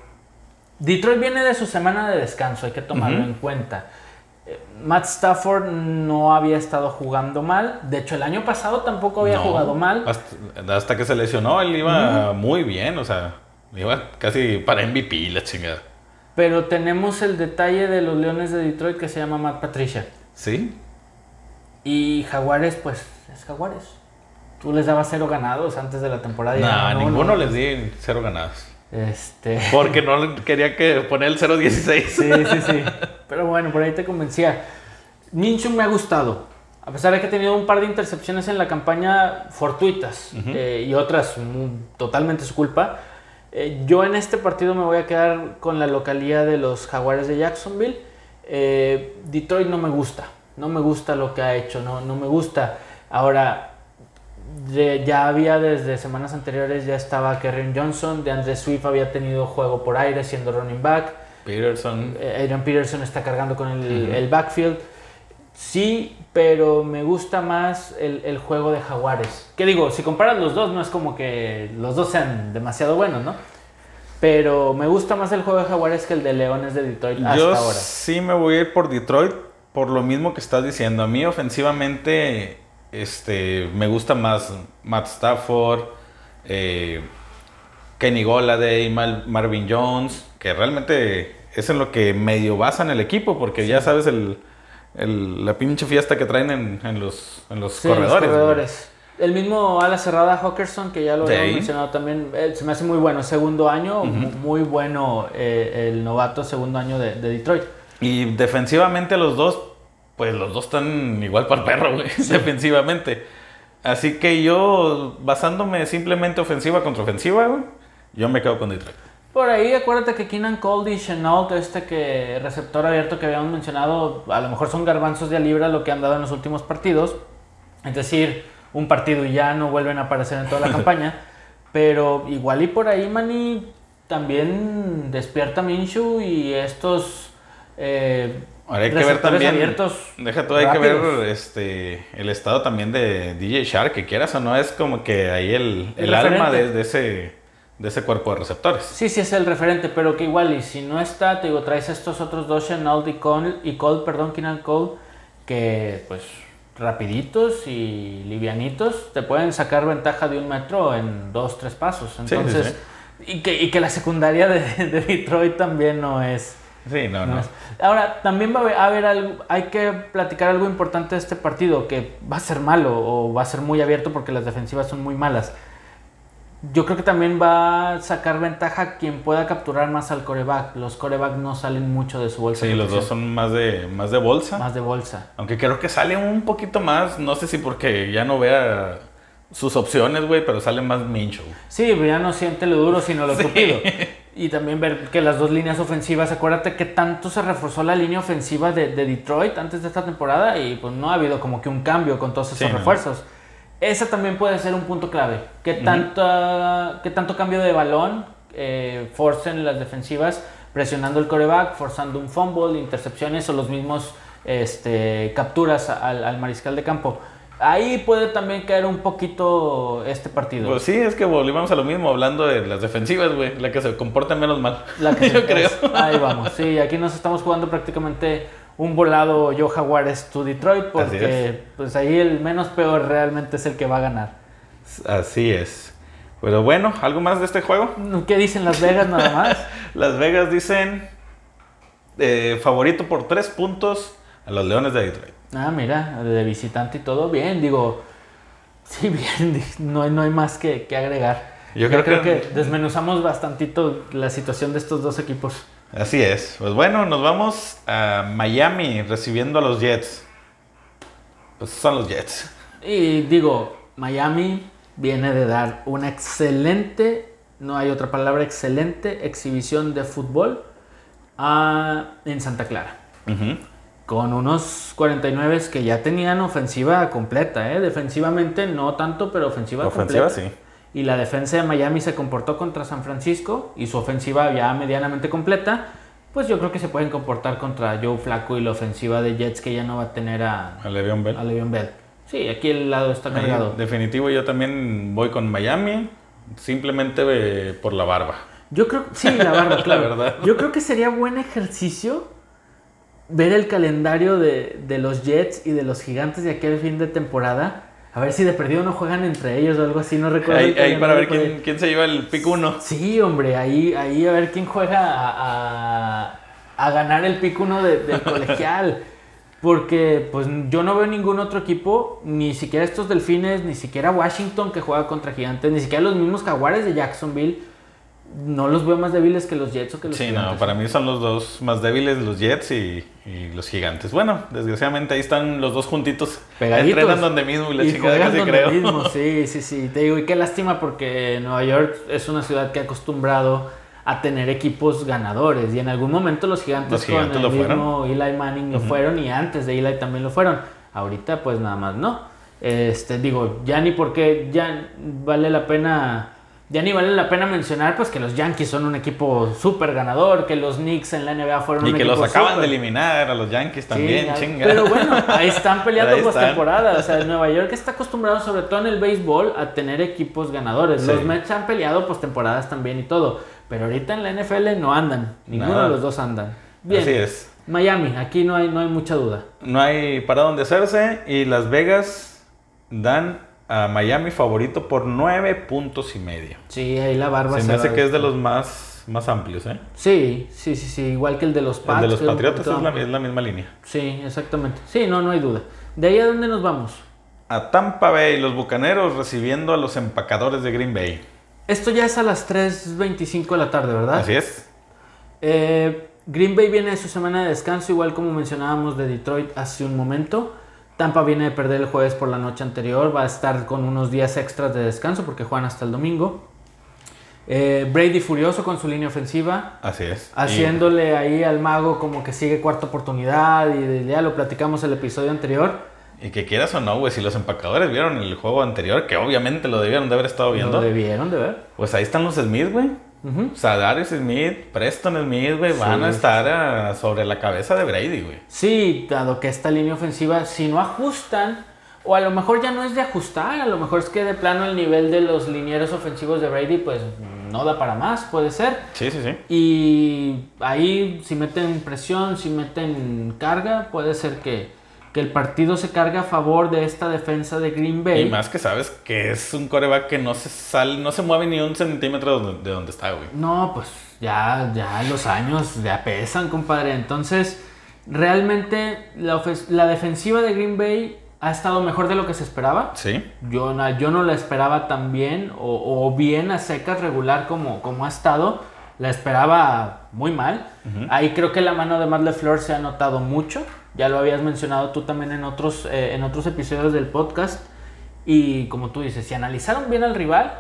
Detroit viene de su semana de descanso, hay que tomarlo en cuenta. Eh, Matt Stafford no había estado jugando mal. De hecho, el año pasado tampoco había No, jugado mal. Hasta, hasta que se lesionó, él iba muy bien, o sea, iba casi para MVP la chingada. Pero tenemos el detalle de los Leones de Detroit que se llama Matt Patricia. Sí, Y Jaguares, pues es Jaguares. Tú les dabas cero ganados antes de la temporada. y no, ya, ninguno no. les di cero ganados. Este. Porque no quería que poner el 0-16. Sí, sí, sí. Pero bueno, por ahí te convencía. Minshew me ha gustado. A pesar de que ha tenido un par de intercepciones en la campaña fortuitas eh, y otras totalmente su culpa, eh, yo en este partido me voy a quedar con la localía de los Jaguares de Jacksonville. Eh, Detroit no me gusta. No me gusta lo que ha hecho. No, no me gusta. Ahora, de- ya había desde semanas anteriores, ya estaba Kerryon Johnson. De Andre Swift había tenido juego por aire siendo running back. Peterson. Eh, Adrian Peterson está cargando con el, el backfield. Sí, pero me gusta más el, el juego de Jaguares. Que digo, si comparas los dos, no es como que los dos sean demasiado buenos, ¿no? Pero me gusta más el juego de Jaguares que el de Leones de Detroit hasta Yo ahora. sí me voy a ir por Detroit por lo mismo que estás diciendo. A mí ofensivamente este, me gusta más Matt Stafford, eh, Kenny Golladay, Mal- Marvin Jones, que realmente es en lo que medio basan el equipo, porque ya sabes el, el- la pinche fiesta que traen en, en los, en los Sí, corredores. El mismo ala cerrada Hawkerson, que ya lo ahí. mencionado también, eh, se me hace muy bueno. Segundo año, mu- muy bueno eh, el novato segundo año de, de Detroit. Y defensivamente los dos, pues los dos están igual para el perro, güey, defensivamente. Así que yo, basándome simplemente ofensiva contra ofensiva, güey, yo me quedo con Detroit. Por ahí, acuérdate que Keenan Cole y Chenault, este que receptor abierto que habíamos mencionado, a lo mejor son garbanzos de a libra lo que han dado en los últimos partidos. Es decir, un partido y ya no vuelven a aparecer en toda la [laughs] campaña. Pero igual y por ahí, Manny, también despierta Minshew y estos eh, Ahora hay que ver también. abiertos. Deja tú, hay que ver este, el estado también de DJ Shark, que quieras o no, es como que ahí el, El el alma de, de ese, de ese cuerpo de receptores. Sí, sí es el referente, pero que igual, y si no está, te digo, traes estos otros dos, Chenault y Cole, y Cole, perdón, Keenan Cole, que pues rapiditos y livianitos, te pueden sacar ventaja de un metro en dos, tres pasos. Sí, sí, Entonces, Y, que, y que la secundaria de, de Detroit también no es... Sí, no, no Ahora, también va a haber, algo, hay que platicar algo importante de este partido, que va a ser malo o va a ser muy abierto porque las defensivas son muy malas. Yo creo que también va a sacar ventaja quien pueda capturar más al coreback. Los coreback no salen mucho de su bolsa. Sí, los dos son más de, más de bolsa. más de bolsa. Aunque creo que sale un poquito más, no sé si porque ya no vea sus opciones, güey, pero sale más Mincho. Sí, ya no siente lo duro, sino lo Sí. tupido. [laughs] Y también ver que las dos líneas ofensivas, acuérdate que tanto se reforzó la línea ofensiva de, de Detroit antes de esta temporada y pues no ha habido como que un cambio con todos esos Sí, no. refuerzos. Esa también puede ser un punto clave. ¿Qué, tanta, qué tanto cambio de balón eh, forcen las defensivas presionando el coreback, forzando un fumble, intercepciones o los mismos este, capturas al, al mariscal de campo? Ahí puede también caer un poquito este partido. Pues sí, es que volvimos a lo mismo hablando de las defensivas, güey, la que se comporta menos mal. La que [laughs] Yo se- creo. Ahí vamos. Sí, aquí nos estamos jugando prácticamente un volado Joe Jaguares to Detroit porque pues ahí el menos peor realmente es el que va a ganar. Así es. Pero bueno, ¿algo más de este juego? ¿Qué dicen Las Vegas nada más? [laughs] Las Vegas dicen eh, favorito por tres puntos a los Leones de Detroit. Ah, mira, de visitante y todo bien, digo, [laughs] sí, bien, [laughs] no hay, no hay más que, que agregar. Yo creo creo que- que desmenuzamos bastantito la situación de estos dos equipos. Así es. Pues bueno, nos vamos a Miami recibiendo a los Jets. Pues son los Jets. Y digo, Miami viene de dar una excelente, no hay otra palabra, excelente exhibición de fútbol a- en Santa Clara. Ujú. Con unos 49 que ya tenían ofensiva completa, ¿eh? defensivamente no tanto, pero ofensiva, Ofensiva, completa. sí. Y la defensa de Miami se comportó contra San Francisco y su ofensiva ya medianamente completa. Pues yo creo que se pueden comportar contra Joe Flaco y la ofensiva de Jets que ya no va a tener a, A Le'Veon Bell. a Le'Veon Bell. Sí, aquí el lado está cargado. definitivo, yo también voy con Miami. Simplemente eh, por la barba. Yo creo, sí, la barba, [laughs] La claro. verdad. Yo creo que sería buen ejercicio ver el calendario de, de los Jets y de los Gigantes de aquel fin de temporada. A ver si de perdido no juegan entre ellos o algo así, no recuerdo. Ahí, para ver quién, quién se lleva el pick uno. Sí, hombre, ahí, ahí a ver quién juega a, a- a ganar el pick uno de- del [laughs] colegial. Porque pues yo no veo ningún otro equipo, ni siquiera estos delfines, ni siquiera Washington que juega contra gigantes, ni siquiera los mismos jaguares de Jacksonville. No los veo más débiles que los Jets o que los Sí, gigantes. no, para mí son los dos más débiles, los Jets y, y los Gigantes. Bueno, desgraciadamente ahí están los dos juntitos. Pegaditos. Entrenan donde mismo y la Y chingada casi donde creo. mismo, [laughs] sí, sí, sí. Te digo, y qué lástima porque Nueva York es una ciudad que ha acostumbrado a tener equipos ganadores. Y en algún momento los gigantes, Los Gigantes con el fueron. mismo Eli Manning lo fueron y antes de Eli también lo fueron. Ahorita pues nada más no. Este, digo, ya ni porque ya vale la pena... Ya ni vale la pena mencionar pues que los Yankees son un equipo súper ganador, que los Knicks en la NBA fueron Y un que los equipo acaban de eliminar a los Yankees también, Sí, chinga. Pero bueno, ahí están [laughs] peleando postemporada. O sea, [laughs] Nueva York está acostumbrado, sobre todo en el béisbol, a tener equipos ganadores. Sí. Los Mets han peleado postemporadas también y todo. Pero ahorita en la NFL no andan. Ninguno Nada. de los dos andan. Bien. Así es. Miami, aquí no hay, no hay mucha duda. No hay para dónde hacerse y Las Vegas dan a Miami favorito por nueve puntos y medio. Sí, ahí la barba Se se me hace que es de los más, más amplios, ¿eh? Sí, sí, sí, sí. Igual que el de los El Pats. de los Patriotas la, es la misma línea. Sí, exactamente. Sí, no, no hay duda. ¿De ahí a dónde nos vamos? a Tampa Bay, los Bucaneros recibiendo a los empacadores de Green Bay. Esto ya es a las 3.25 de la tarde, ¿verdad? Así es. Eh, Green Bay viene de su semana de descanso, igual como mencionábamos de Detroit hace un momento. Tampa viene de perder el jueves por la noche anterior, va a estar con unos días extras de descanso porque juegan hasta el domingo. Eh, Brady furioso con su línea ofensiva. Así es. Haciéndole ahí al mago como que sigue cuarta oportunidad y ya lo platicamos el episodio anterior. Y que quieras o no, güey, si los empacadores vieron el juego anterior, que obviamente lo debieron de haber estado viendo. Lo debieron de ver. Pues ahí están los Smith, güey. O sea, Darius Smith, Preston Smith, güey, van a estar ah, sobre la cabeza de Brady, güey. Sí, dado que esta línea ofensiva, si no ajustan, o a lo mejor ya no es de ajustar, a lo mejor es que de plano el nivel de los linieros ofensivos de Brady, pues no da para más, puede ser. Sí, sí, sí. Y ahí, si meten presión, si meten carga, puede ser que que el partido se carga a favor de esta defensa de Green Bay. Y más que sabes que es un coreback que no se sale, no se mueve ni un centímetro de donde está, güey. No, pues ya, ya los años ya pesan, compadre. Entonces, realmente la, la defensiva de Green Bay ha estado mejor de lo que se esperaba. Sí. Yo, yo no la esperaba tan bien o, o bien a secas regular como, como ha estado. La esperaba muy mal. Ahí creo que la mano de Matt LeFleur se ha notado mucho. Ya lo habías mencionado tú también en otros, eh, en otros episodios del podcast. Y como tú dices, si analizaron bien al rival,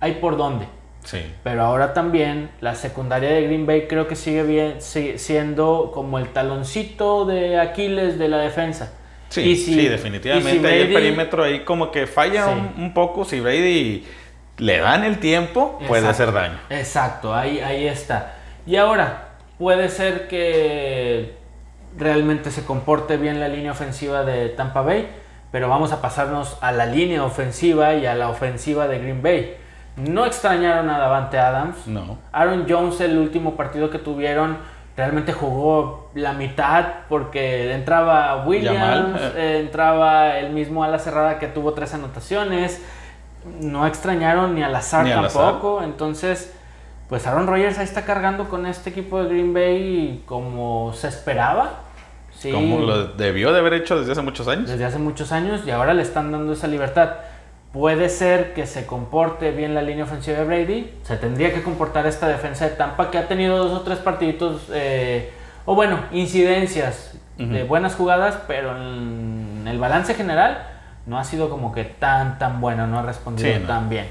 hay por dónde. Sí. Pero ahora también la secundaria de Green Bay creo que sigue bien, siendo como el taloncito de Aquiles de la defensa. Sí, sí, definitivamente. el perímetro ahí como que falla un, poco. Si Brady le dan el tiempo, puede hacer daño. Exacto, ahí, ahí está. Y ahora, puede ser que realmente se comporte bien la línea ofensiva de Tampa Bay, pero vamos a pasarnos a la línea ofensiva y a la ofensiva de Green Bay. No extrañaron a Davante Adams. No. Aaron Jones, el último partido que tuvieron, realmente jugó la mitad porque entraba Williams, eh, entraba el mismo ala cerrada que tuvo tres anotaciones. No extrañaron ni al azar tampoco. Entonces, pues Aaron Rodgers ahí está cargando con este equipo de Green Bay como se esperaba. Como lo debió de haber hecho desde hace muchos años. Desde hace muchos años y ahora le están dando esa libertad. Puede ser que se comporte bien la línea ofensiva de Brady. Se tendría que comportar esta defensa de Tampa que ha tenido dos o tres partiditos, eh, o bueno, incidencias de buenas jugadas, pero en el balance general no ha sido como que tan, tan bueno, no ha respondido tan bien.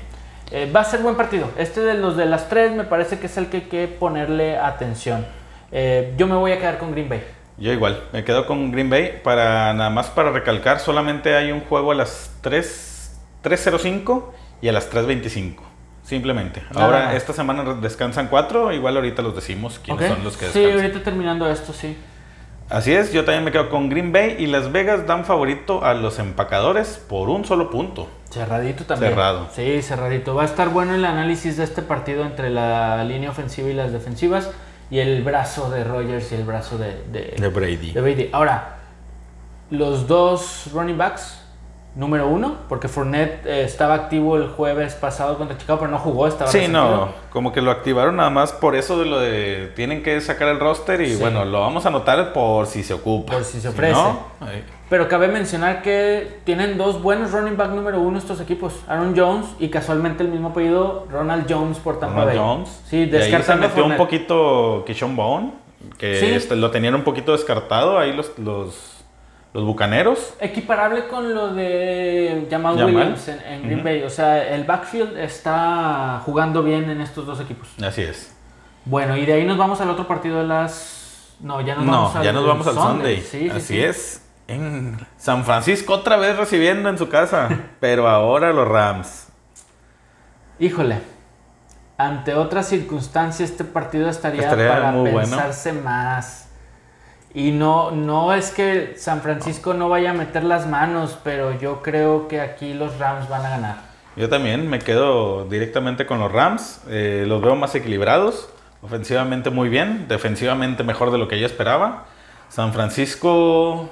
Eh, va a ser buen partido. Este de los de las tres me parece que es el que hay que ponerle atención. Eh, yo me voy a quedar con Green Bay. Yo igual, me quedo con Green Bay. Para nada más para recalcar, solamente hay un juego a las 3.05 y a las 3.25. Simplemente. Ahora, esta semana descansan cuatro. Igual ahorita los decimos quiénes son los que descansan. Sí, ahorita terminando esto, sí. Así es, yo también me quedo con Green Bay y Las Vegas dan favorito a los empacadores por un solo punto. Cerradito también. Cerrado. Sí, cerradito. Va a estar bueno el análisis de este partido entre la línea ofensiva y las defensivas y el brazo de Rogers y el brazo de, de, Brady. de Brady. Ahora, los dos running backs, número uno, porque Fournette eh, estaba activo el jueves pasado contra Chicago, pero no jugó, estaba Sí, no, como que lo activaron nada más por eso de lo de tienen que sacar el roster y bueno, lo vamos a anotar por si se ocupa. Por si se ofrece. Pero cabe mencionar que tienen dos buenos running back número uno estos equipos, Aaron Jones y casualmente el mismo apellido Ronald Jones por Tampa Ronald Jones. Sí, descartando. ahí se metió un poquito Kishon Bone, que este, lo tenían un poquito descartado ahí los, los, los bucaneros. Equiparable con lo de Jamal, Williams en, Green Bay. O sea, el backfield está jugando bien en estos dos equipos. Así es. Bueno, y de ahí nos vamos al otro partido de las. No, ya nos vamos al, ya nos vamos al Sunday. Sí, Así es en San Francisco otra vez recibiendo en su casa, [laughs] pero ahora los Rams. Híjole, ante otras circunstancias este partido estaría, para pensarse más. Y no, no es que San Francisco no vaya a meter las manos, pero yo creo que aquí los Rams van a ganar. Yo también me quedo directamente con los Rams. Eh, los veo más equilibrados, ofensivamente muy bien, defensivamente mejor de lo que yo esperaba. San Francisco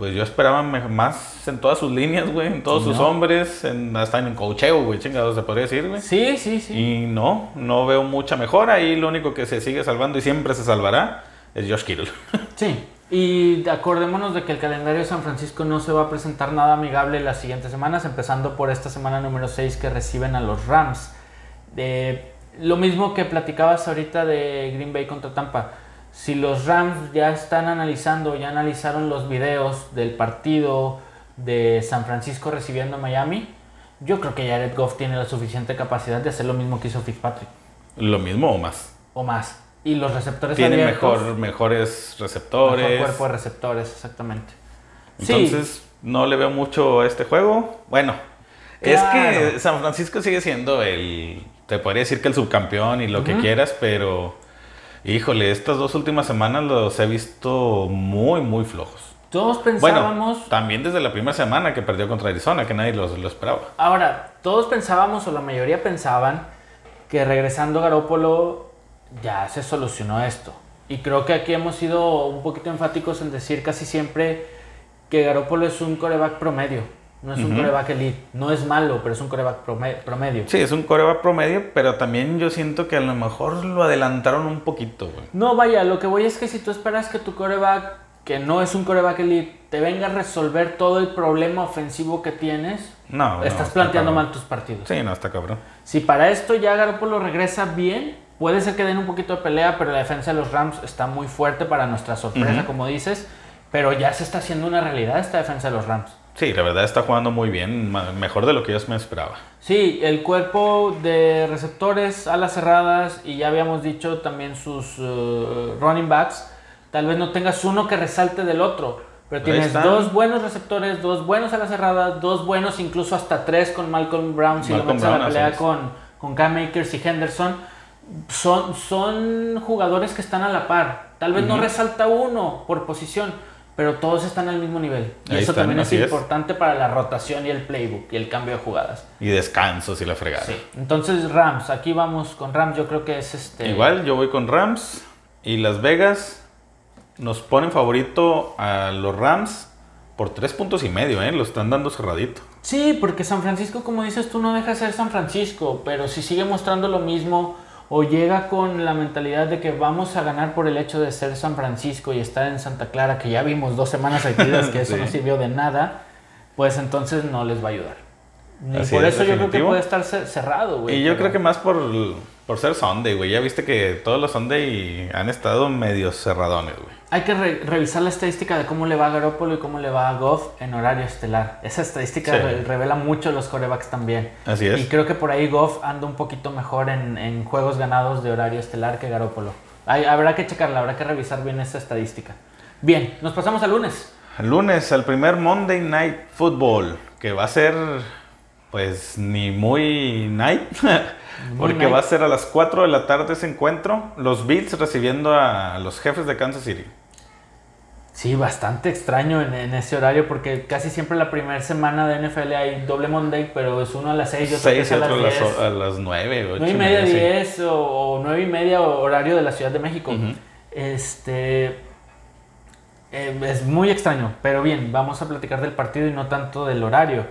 pues yo esperaba más en todas sus líneas, güey, en todos sus hombres, en, hasta en el cocheo, güey, chingados se podría decir, güey. Sí, sí, sí. Y no, no veo mucha mejora. Ahí lo único que se sigue salvando y siempre se salvará es Josh Kittle. [laughs] Sí, Y acordémonos de que el calendario de San Francisco no se va a presentar nada amigable las siguientes semanas, empezando por esta semana número 6 que reciben a los Rams. De, lo mismo que platicabas ahorita de Green Bay contra Tampa. Si los Rams ya están analizando, ya analizaron los videos del partido de San Francisco recibiendo a Miami, yo creo que Jared Goff tiene la suficiente capacidad de hacer lo mismo que hizo Fitzpatrick. Lo mismo o más. O más. Y los receptores Tiene abiertos, mejor, mejores receptores. mejor cuerpo de receptores, exactamente. Entonces, no le veo mucho a este juego. Bueno, es que San Francisco sigue siendo el. Te podría decir que el subcampeón y lo que quieras, pero. Híjole, estas dos últimas semanas los he visto muy, muy flojos. Todos Bueno, pensábamos, también desde la primera semana que perdió contra Arizona, que nadie los- lo esperaba. ahora, todos pensábamos, o la mayoría pensaban, que regresando Garópolo ya se solucionó esto. Y creo que aquí hemos sido un poquito enfáticos en decir casi siempre que Garópolo es un coreback promedio, no es un coreback elite. No es malo, pero es un coreback prome- promedio. Sí, es un coreback promedio, pero también yo siento que a lo mejor lo adelantaron un poquito, güey. No, vaya, lo que voy es que si tú esperas que tu coreback, que no es un coreback elite, te venga a resolver todo el problema ofensivo que tienes, No, estás está planteando cabrón. mal tus partidos. Sí, no, está cabrón. Si para esto ya Garoppolo regresa bien, puede ser que den un poquito de pelea, pero la defensa de los Rams está muy fuerte para nuestra sorpresa, como dices. Pero ya se está haciendo una realidad esta defensa de los Rams. Sí, la verdad está jugando muy bien, mejor de lo que yo me esperaba. Sí, el cuerpo de receptores, alas cerradas y ya habíamos dicho también sus eh, running backs. Tal vez no tengas uno que resalte del otro, pero tienes dos buenos receptores, dos buenos alas cerradas, dos buenos, incluso hasta tres con Malcolm Brown si lo metes a la Brown, pelea con, con Cam Akers y Henderson. Son, son jugadores que están a la par. Tal vez no resalta uno por posición, pero todos están al mismo nivel. Y Ahí eso están, también es. importante para la rotación y el playbook y el cambio de jugadas. Y descansos y la fregada. Sí. Entonces Rams, aquí vamos con Rams, yo creo que es este. Igual yo voy con Rams y Las Vegas nos ponen favorito a los Rams por tres puntos y medio, ¿eh? Lo están dando cerradito. Sí, porque San Francisco, como dices tú, no deja de ser San Francisco, pero si sigue mostrando lo mismo o llega con la mentalidad de que vamos a ganar por el hecho de ser San Francisco y estar en Santa Clara, que ya vimos dos semanas seguidas que eso [laughs] Sí. no sirvió de nada, pues entonces no les va a ayudar. Y por es, eso yo creo que puede estar cer- cerrado, güey. Y yo pero- creo que más por, por ser Sunday, güey. Ya viste que todos los Sunday han estado medio cerradones, güey. Hay que re- revisar la estadística de cómo le va a Garoppolo y cómo le va a Goff en horario estelar. Esa estadística Sí. re- revela mucho los corebacks también. Así es. Y creo que por ahí Goff anda un poquito mejor en, en juegos ganados de horario estelar que Garoppolo. Hay- habrá que checarla, habrá que revisar bien esta estadística. Bien, nos pasamos al lunes. Lunes, al primer Monday Night Football, que va a ser, pues, ni muy night, [laughs] porque va a ser a las 4 de la tarde ese encuentro, los Bills recibiendo a los jefes de Kansas City. Sí, bastante extraño en, en ese horario porque casi siempre la primera semana de NFL hay doble Monday, pero es uno a las 6 y otro, que 6 es y a las otro las, 10. a las 9, 8 9 y media, 10 o, o 9 y media horario de la Ciudad de México. Ujú. Este. eh, es muy extraño, pero bien, vamos a platicar del partido y no tanto del horario.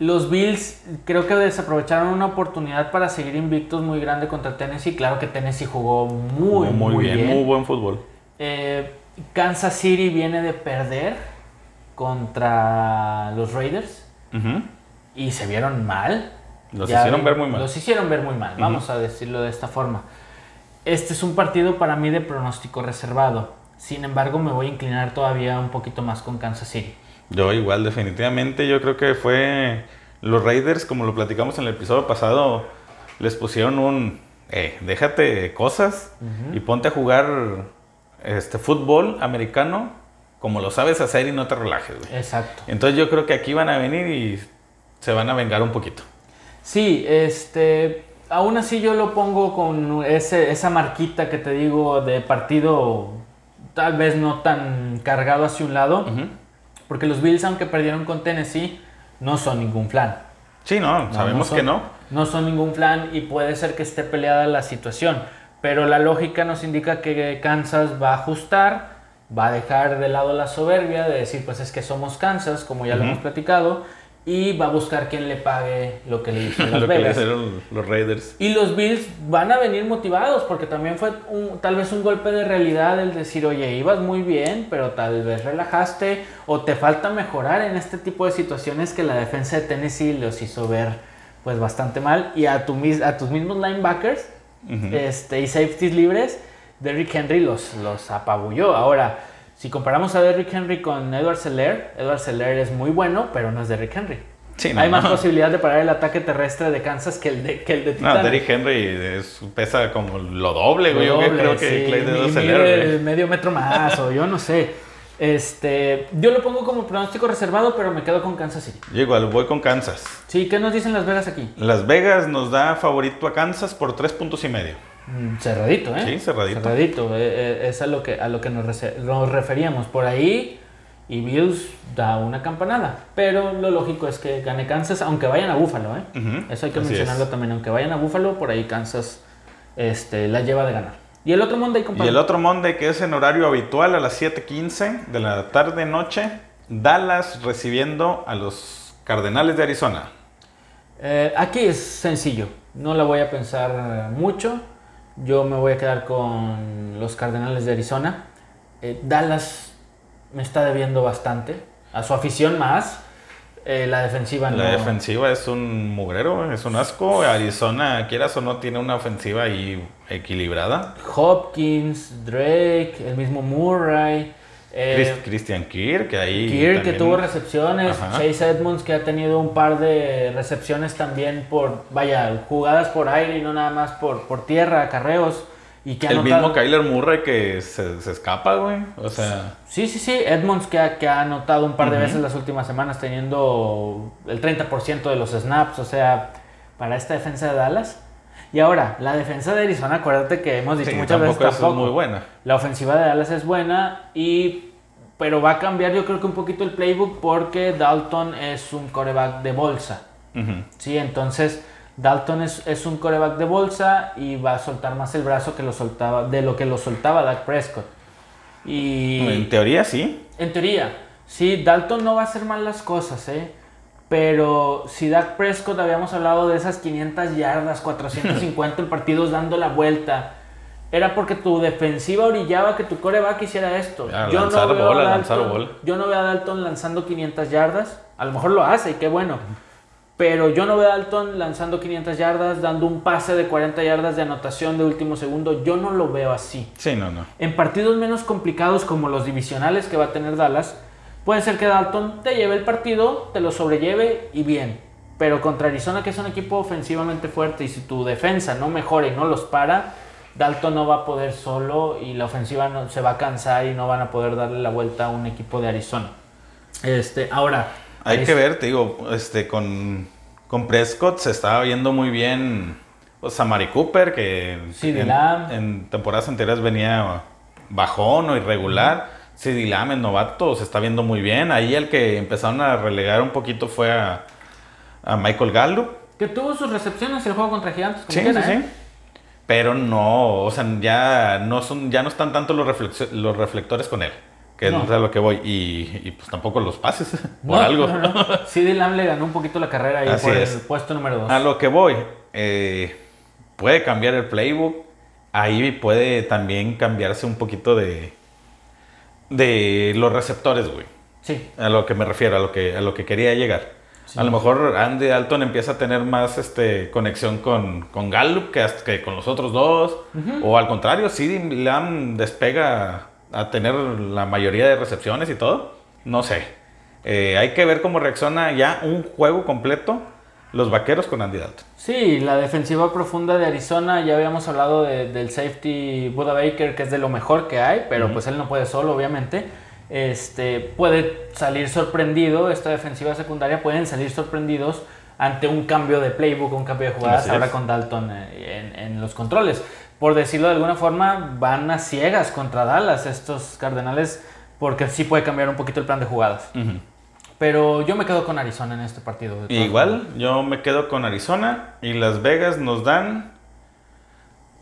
Los Bills creo que desaprovecharon una oportunidad para seguir invictos muy grande contra Tennessee. Claro que Tennessee jugó muy, muy, muy, bien, bien. muy buen fútbol. Eh, Kansas City viene de perder contra los Raiders y se vieron mal. Los Ya hicieron vi- ver muy mal. Los hicieron ver muy mal, vamos a decirlo de esta forma. Este es un partido para mí de pronóstico reservado. Sin embargo, me voy a inclinar todavía un poquito más con Kansas City. Yo igual, definitivamente, yo creo que fue los Raiders, como lo platicamos en el episodio pasado, les pusieron un, eh, déjate cosas y ponte a jugar este fútbol americano como lo sabes hacer y no te relajes, güey. Exacto. Entonces yo creo que aquí van a venir y se van a vengar un poquito. Sí, este, aún así yo lo pongo con ese, esa marquita que te digo de partido tal vez no tan cargado hacia un lado. Porque los Bills, aunque perdieron con Tennessee, no son ningún flan. Sí, no, No, sabemos no son- que no. No son ningún flan y puede ser que esté peleada la situación. Pero la lógica nos indica que Kansas va a ajustar, va a dejar de lado la soberbia de decir, pues es que somos Kansas, como ya lo hemos platicado, y va a buscar quien le pague lo que le [laughs] Las Lo que le hicieron los Raiders. Y los Bills van a venir motivados porque también fue un- tal vez un golpe de realidad el decir, oye, ibas muy bien, pero tal vez relajaste o te falta mejorar en este tipo de situaciones que la defensa de Tennessee los hizo ver pues bastante mal y a, tu, a tus mismos linebackers Ujú. este, y safeties libres, Derrick Henry los, los apabulló. Ahora, si comparamos a Derrick Henry con Edward Seller, Edward Seller es muy bueno, pero no es Derrick Henry. Sí, no, Hay más no. posibilidad de parar el ataque terrestre de Kansas que el de, que el de No, Titanes. Derrick Henry es- pesa como lo doble, güey. Yo doble, creo que sí, Clay de mide medio metro más o yo no sé. Este, yo lo pongo como pronóstico reservado, pero me quedo con Kansas City. Yo igual voy con Kansas. Sí, ¿qué nos dicen Las Vegas aquí? Las Vegas nos da favorito a Kansas por tres puntos y medio. Mm, Cerradito, ¿eh? Sí, cerradito. Cerradito, eh, eh, es a lo que, a lo que nos, nos referíamos. Por ahí, y Bills da una campanada. Pero lo lógico es que gane Kansas, aunque vayan a Búfalo, ¿eh? Eso hay que así mencionarlo es. también. Aunque vayan a Búfalo, por ahí Kansas este, la lleva de ganar. Y el otro Monday, Y compadre. el otro Monday que es en horario habitual a las 7:15 de la tarde noche, Dallas recibiendo a los Cardenales de Arizona. Eh, aquí es sencillo, no la voy a pensar mucho. Yo me voy a quedar con los Cardenales de Arizona. Eh, Dallas me está debiendo bastante, a su afición más. Eh, la defensiva no. La defensiva es un mugrero, es un asco. Arizona, quieras o no, tiene una ofensiva ahí equilibrada. Hopkins, Drake, el mismo Murray. Eh, Chris- Christian Kirk, que ahí. Kirk que tuvo recepciones, Ajá. Chase Edmonds que ha tenido un par de recepciones también por, vaya, jugadas por aire y no nada más por, por tierra, acarreos. Y que El anotado- mismo Kyler Murray que se, se escapa, güey. O sea, Sí, sí, sí, Edmonds que ha, que ha anotado un par de veces las últimas semanas teniendo el 30% de los snaps, o sea, para esta defensa de Dallas. Y ahora, la defensa de Arizona, acuérdate que hemos dicho sí, muchas veces tampoco es tampoco. muy buena. La ofensiva de Dallas es buena y pero va a cambiar yo creo que un poquito el playbook porque Dalton es un coreback de bolsa. Sí, entonces Dalton es, es un coreback de bolsa y va a soltar más el brazo que lo soltaba, de lo que lo soltaba Dak Prescott. Y En teoría sí. en teoría, sí, Dalton no va a hacer mal las cosas, ¿eh? Pero si Dak Prescott habíamos hablado de esas 500 yardas, 450 en [laughs] partidos dando la vuelta, era porque tu defensiva orillaba que tu coreback hiciera esto. Ah, lanzar veo a bola, lanzar bola. yo no veo a Dalton lanzando 500 yardas. A lo mejor lo hace y qué bueno. Pero yo no veo a Dalton lanzando 500 yardas, dando un pase de 40 yardas de anotación de último segundo. Yo no lo veo así. Sí, no, no. En partidos menos complicados como los divisionales que va a tener Dallas, puede ser que Dalton te lleve el partido, te lo sobrelleve y bien. Pero contra Arizona, que es un equipo ofensivamente fuerte, y si tu defensa no mejora y no los para, Dalton no va a poder solo y la ofensiva no, se va a cansar y no van a poder darle la vuelta a un equipo de Arizona. Este, ahora, Hay que ver, te digo, este, con, con Prescott se estaba viendo muy bien pues, a Mari Cooper, que en, en temporadas anteriores venía bajón o irregular. CD Lamb, el novato, se está viendo muy bien. Ahí el que empezaron a relegar un poquito fue a, a Michael Gallup. que tuvo sus recepciones el juego contra Gigantes. como Sí, quiera, sí, ¿eh? sí. Pero no, o sea, ya no son, ya no están tanto los, reflectores con él. Que No. es a lo que voy. Y, y, pues tampoco los pases, [laughs] por No, algo. no, no. [laughs] CD Lamb le ganó un poquito la carrera ahí Así por es. el puesto número 2. A lo que voy, eh, puede cambiar el playbook. Ahí puede también cambiarse un poquito de, de los receptores, güey. Sí, A lo que me refiero, a lo que, a lo que quería llegar. Sí. A lo mejor Andy Dalton empieza a tener más este, conexión con, con Gallup que, hasta- que con los otros dos. O al contrario, CD Lamb despega a tener la mayoría de recepciones y todo. No sé. Eh, hay que ver cómo reacciona ya un juego completo los vaqueros con Andy Dalton. Sí, la defensiva profunda de Arizona, ya habíamos hablado de- del safety Buda Baker, que es de lo mejor que hay, pero pues él no puede solo, obviamente. Este, puede salir sorprendido, esta defensiva secundaria pueden salir sorprendidos ante un cambio de playbook, un cambio de jugadas, Así ahora es. con Dalton eh, en, en los controles. Por decirlo de alguna forma, van a ciegas contra Dallas estos Cardenales, porque sí puede cambiar un poquito el plan de jugadas. Pero yo me quedo con Arizona en este partido. Igual, yo me quedo con Arizona y Las Vegas nos dan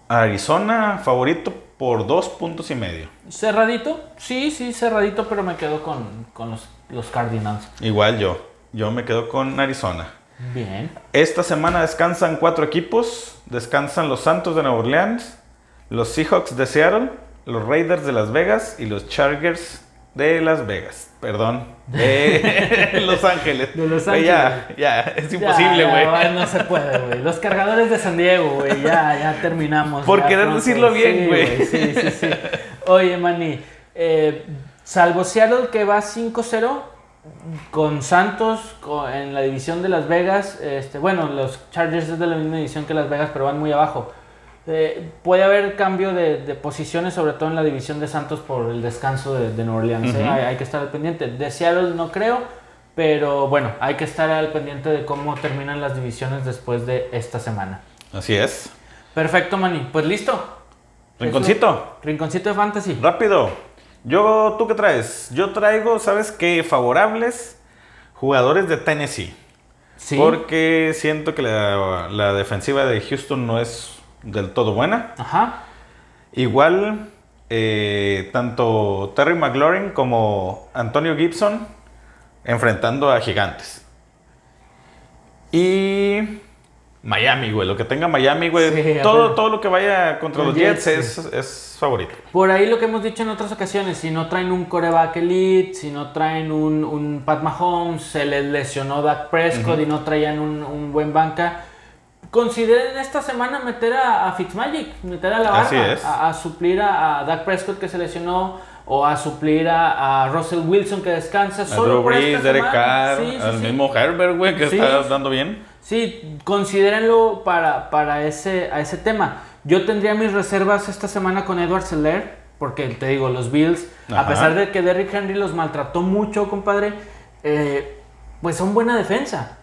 Arizona favorito por dos puntos y medio. Cerradito, sí, sí, cerradito, pero me quedo con, con los, los Cardinals. Igual yo. yo me quedo con Arizona. Bien. Esta semana descansan cuatro equipos. Descansan los Santos de Nueva Orleans, los Seahawks de Seattle, los Raiders de Las Vegas y los Chargers de Las Vegas. Perdón. De [laughs] Los Ángeles. De Los Güey, Ya, ya, es imposible, güey. No se puede, güey. Los cargadores de San Diego, güey. Ya, ya terminamos. Por Ya querer pronto. decirlo bien, güey. Sí, sí, sí. Oye, Manny. eh, salvo Seattle que va 5-0 con Santos en la división de Las Vegas. Este, bueno, los Chargers es de la misma división que Las Vegas, pero van muy abajo. Eh, puede haber cambio de, de posiciones, sobre todo en la división de Santos por el descanso de, de Nueva Orleans. ¿eh? Hay, hay que estar al pendiente. De Seattle no creo, pero bueno, hay que estar al pendiente de cómo terminan las divisiones después de esta semana. Así es. Perfecto, Manny. Pues listo. Rinconcito. Rinconcito de Fantasy. Rápido. Yo, ¿tú qué traes? Yo traigo, ¿sabes qué? Favorables jugadores de Tennessee. Sí. Porque siento que la, la defensiva de Houston no es del todo buena. Ajá. Igual, eh, tanto Terry McLaurin como Antonio Gibson enfrentando a gigantes. Y Miami, güey. Lo que tenga Miami, güey. Sí, todo, todo lo que vaya contra Los los Jets, Jets, es, es favorito. Por ahí lo que hemos dicho en otras ocasiones, si no traen un coreback elite, si no traen un, un Pat Mahomes, se les lesionó Dak Prescott y no traían un, un buen banca, consideren esta semana meter a, a Fitzmagic, meter a la barra. A, a suplir a, a Dak Prescott que se lesionó o a suplir a, a Russell Wilson que descansa. Solo Drew Brees, Derek. Carr, Sí, sí, al sí. mismo Herbert, güey, que está dando bien. Sí, considérenlo para, para ese, a ese tema. Yo tendría mis reservas esta semana con Edward Seller, porque te digo, los Bills, a pesar de que Derrick Henry los maltrató mucho, compadre, eh, pues son buena defensa.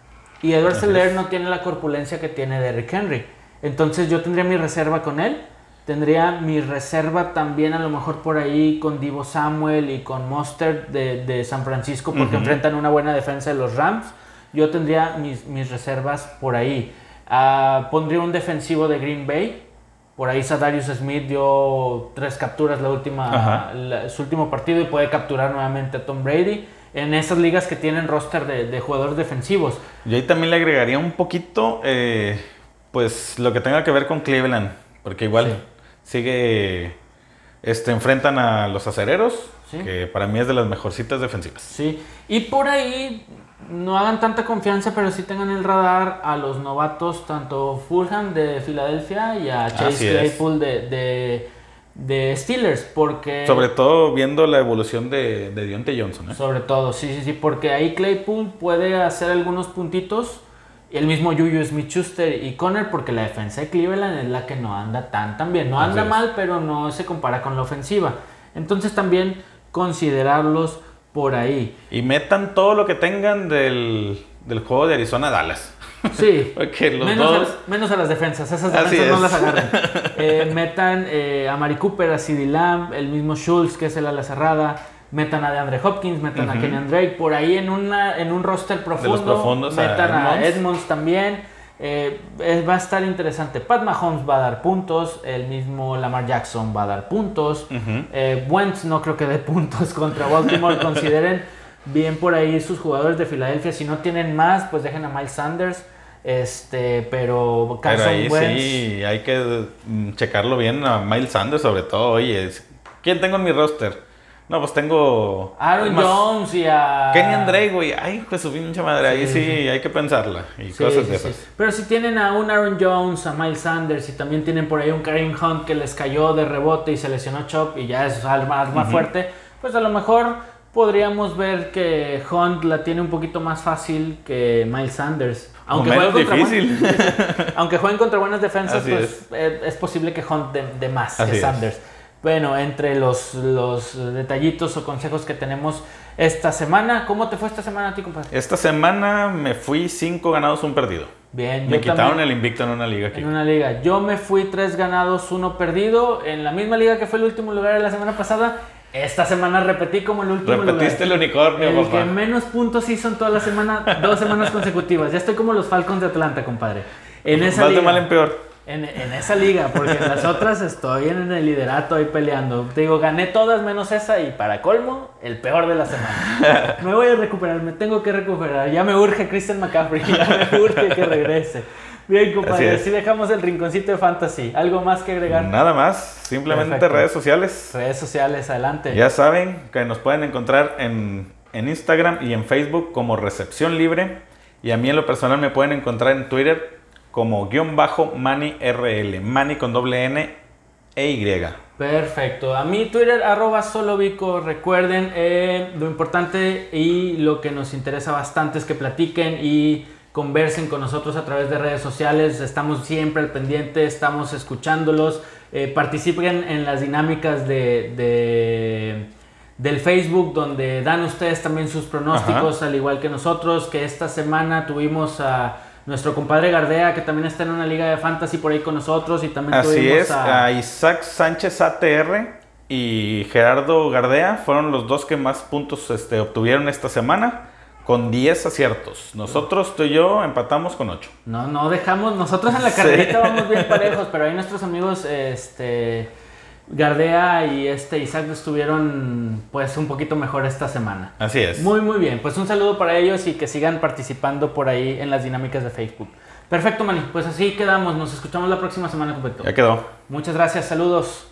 Y Edward Seller no tiene la corpulencia que tiene Derrick Henry. Entonces yo tendría mi reserva con él. Tendría mi reserva también a lo mejor por ahí con Divo Samuel y con Monster de, de San Francisco porque enfrentan una buena defensa de los Rams. Yo tendría mis, mis reservas por ahí. Ah, pondría un defensivo de Green Bay. Por ahí Sadarius Smith dio tres capturas la última, la- su último partido y puede capturar nuevamente a Tom Brady. En esas ligas que tienen roster de, de jugadores defensivos. Yo ahí también le agregaría un poquito, eh, pues lo que tenga que ver con Cleveland, porque igual sigue, este, enfrentan a los acereros, Sí. que para mí es de las mejorcitas defensivas. Sí, y por ahí no hagan tanta confianza, pero sí tengan el radar a los novatos, tanto Fulham de Filadelfia y a Chase. Claypool de, de, de Steelers, porque... Sobre todo viendo la evolución de, de Deontay Johnson. ¿eh? Sobre todo, sí, sí, sí, porque ahí Claypool puede hacer algunos puntitos. El mismo Juju Smith-Schuster y Conner, porque la defensa de Cleveland es la que no anda tan, tan bien. No Así anda es. mal, pero no se compara con la ofensiva. Entonces también considerarlos por ahí. Y metan todo lo que tengan del, del juego de Arizona-Dallas. Sí, [laughs] Porque los menos, a las, menos a las defensas, esas defensas no las agarran. [laughs] Eh, metan eh, a Mari Cooper, a CeeDee Lamb, el mismo Schultz, que es el ala cerrada. Metan a DeAndre Hopkins, metan a Ujú. Kenyan Drake. Por ahí en, una, en un roster profundo. a metan a Edmonds. También. Eh, va a estar interesante. Pat Mahomes va a dar puntos. El mismo Lamar Jackson va a dar puntos. Eh, Wentz no creo que dé puntos [laughs] contra Baltimore. Consideren bien por ahí sus jugadores de Filadelfia. Si no tienen más, pues dejen a Miles Sanders. Este, pero Pero Carson ahí Wentz. sí hay que mm, checarlo bien a Miles Sanders sobre todo. Oye, ¿quién tengo en mi roster? No, pues tengo... Aaron más, Jones y a. Kenny Drake, güey. Ay, pues su pinche madre. Ahí Sí, sí, sí. hay que pensarla. Y Sí, cosas de esas. Pero si tienen a un Aaron Jones, a Miles Sanders y también tienen por ahí un Kareem Hunt que les cayó de rebote y se lesionó Chop y ya es arma, arma fuerte, pues a lo mejor podríamos ver que Hunt la tiene un poquito más fácil que Miles Sanders. Aunque menos jueguen contra difícil. buen- [laughs] aunque jueguen contra buenas defensas, Así pues eh, es. posible que Hunt de, de más Así que es. Sanders. Bueno, entre los, los detallitos o consejos que tenemos esta semana, ¿cómo te fue esta semana a ti, compadre? Esta semana me fui cinco ganados, un perdido. Bien, Me yo quitaron también. el invicto en una liga aquí. En una liga. Yo me fui tres ganados, uno perdido. En la misma liga que fue el último lugar de la semana pasada. Esta semana repetí como el último Repetiste el lugar. unicornio, El papá. que menos puntos hizo en toda la semana, dos semanas consecutivas. Ya estoy como los Falcons de Atlanta, compadre. En esa de liga. mal en peor. En, en esa liga, porque en las otras estoy en el liderato ahí peleando. Te digo, gané todas menos esa y para colmo, el peor de la semana. [laughs] Me voy a recuperar, me tengo que recuperar. Ya me urge Christian McCaffrey, ya me urge que regrese. Bien, compadre, Así dejamos el rinconcito de fantasy. ¿Algo más que agregar? Nada más, simplemente Perfecto. redes sociales. Redes sociales, adelante. Ya saben que nos pueden encontrar en, en Instagram y en Facebook como Recepción Libre. Y a mí en lo personal me pueden encontrar en Twitter como guion bajo Mani RL. Mani con doble N e Y. Perfecto. A mí Twitter arroba solovico. Recuerden, eh, lo importante y lo que nos interesa bastante es que platiquen y conversen con nosotros a través de redes sociales. Estamos siempre al pendiente, estamos escuchándolos. Eh, participen en las dinámicas de, de- del Facebook donde dan ustedes también sus pronósticos al igual que nosotros. Que esta semana tuvimos a nuestro compadre Gardea que también está en una liga de fantasy por ahí con nosotros y también Así tuvimos es, a Isaac Sánchez ATR y Gerardo Gardea fueron los dos que más puntos este, obtuvieron esta semana con 10 aciertos. Nosotros, tú y yo, empatamos con 8. No, no dejamos, nosotros en la carrerita vamos bien parejos, pero ahí nuestros amigos, este, Gardea y este Isaac estuvieron pues un poquito mejor esta semana. Así es. Muy, muy bien, pues un saludo para ellos y que sigan participando por ahí en las dinámicas de Facebook. Perfecto, Mani, pues así quedamos, nos escuchamos la próxima semana, completo. Ya quedó. Muchas gracias, saludos.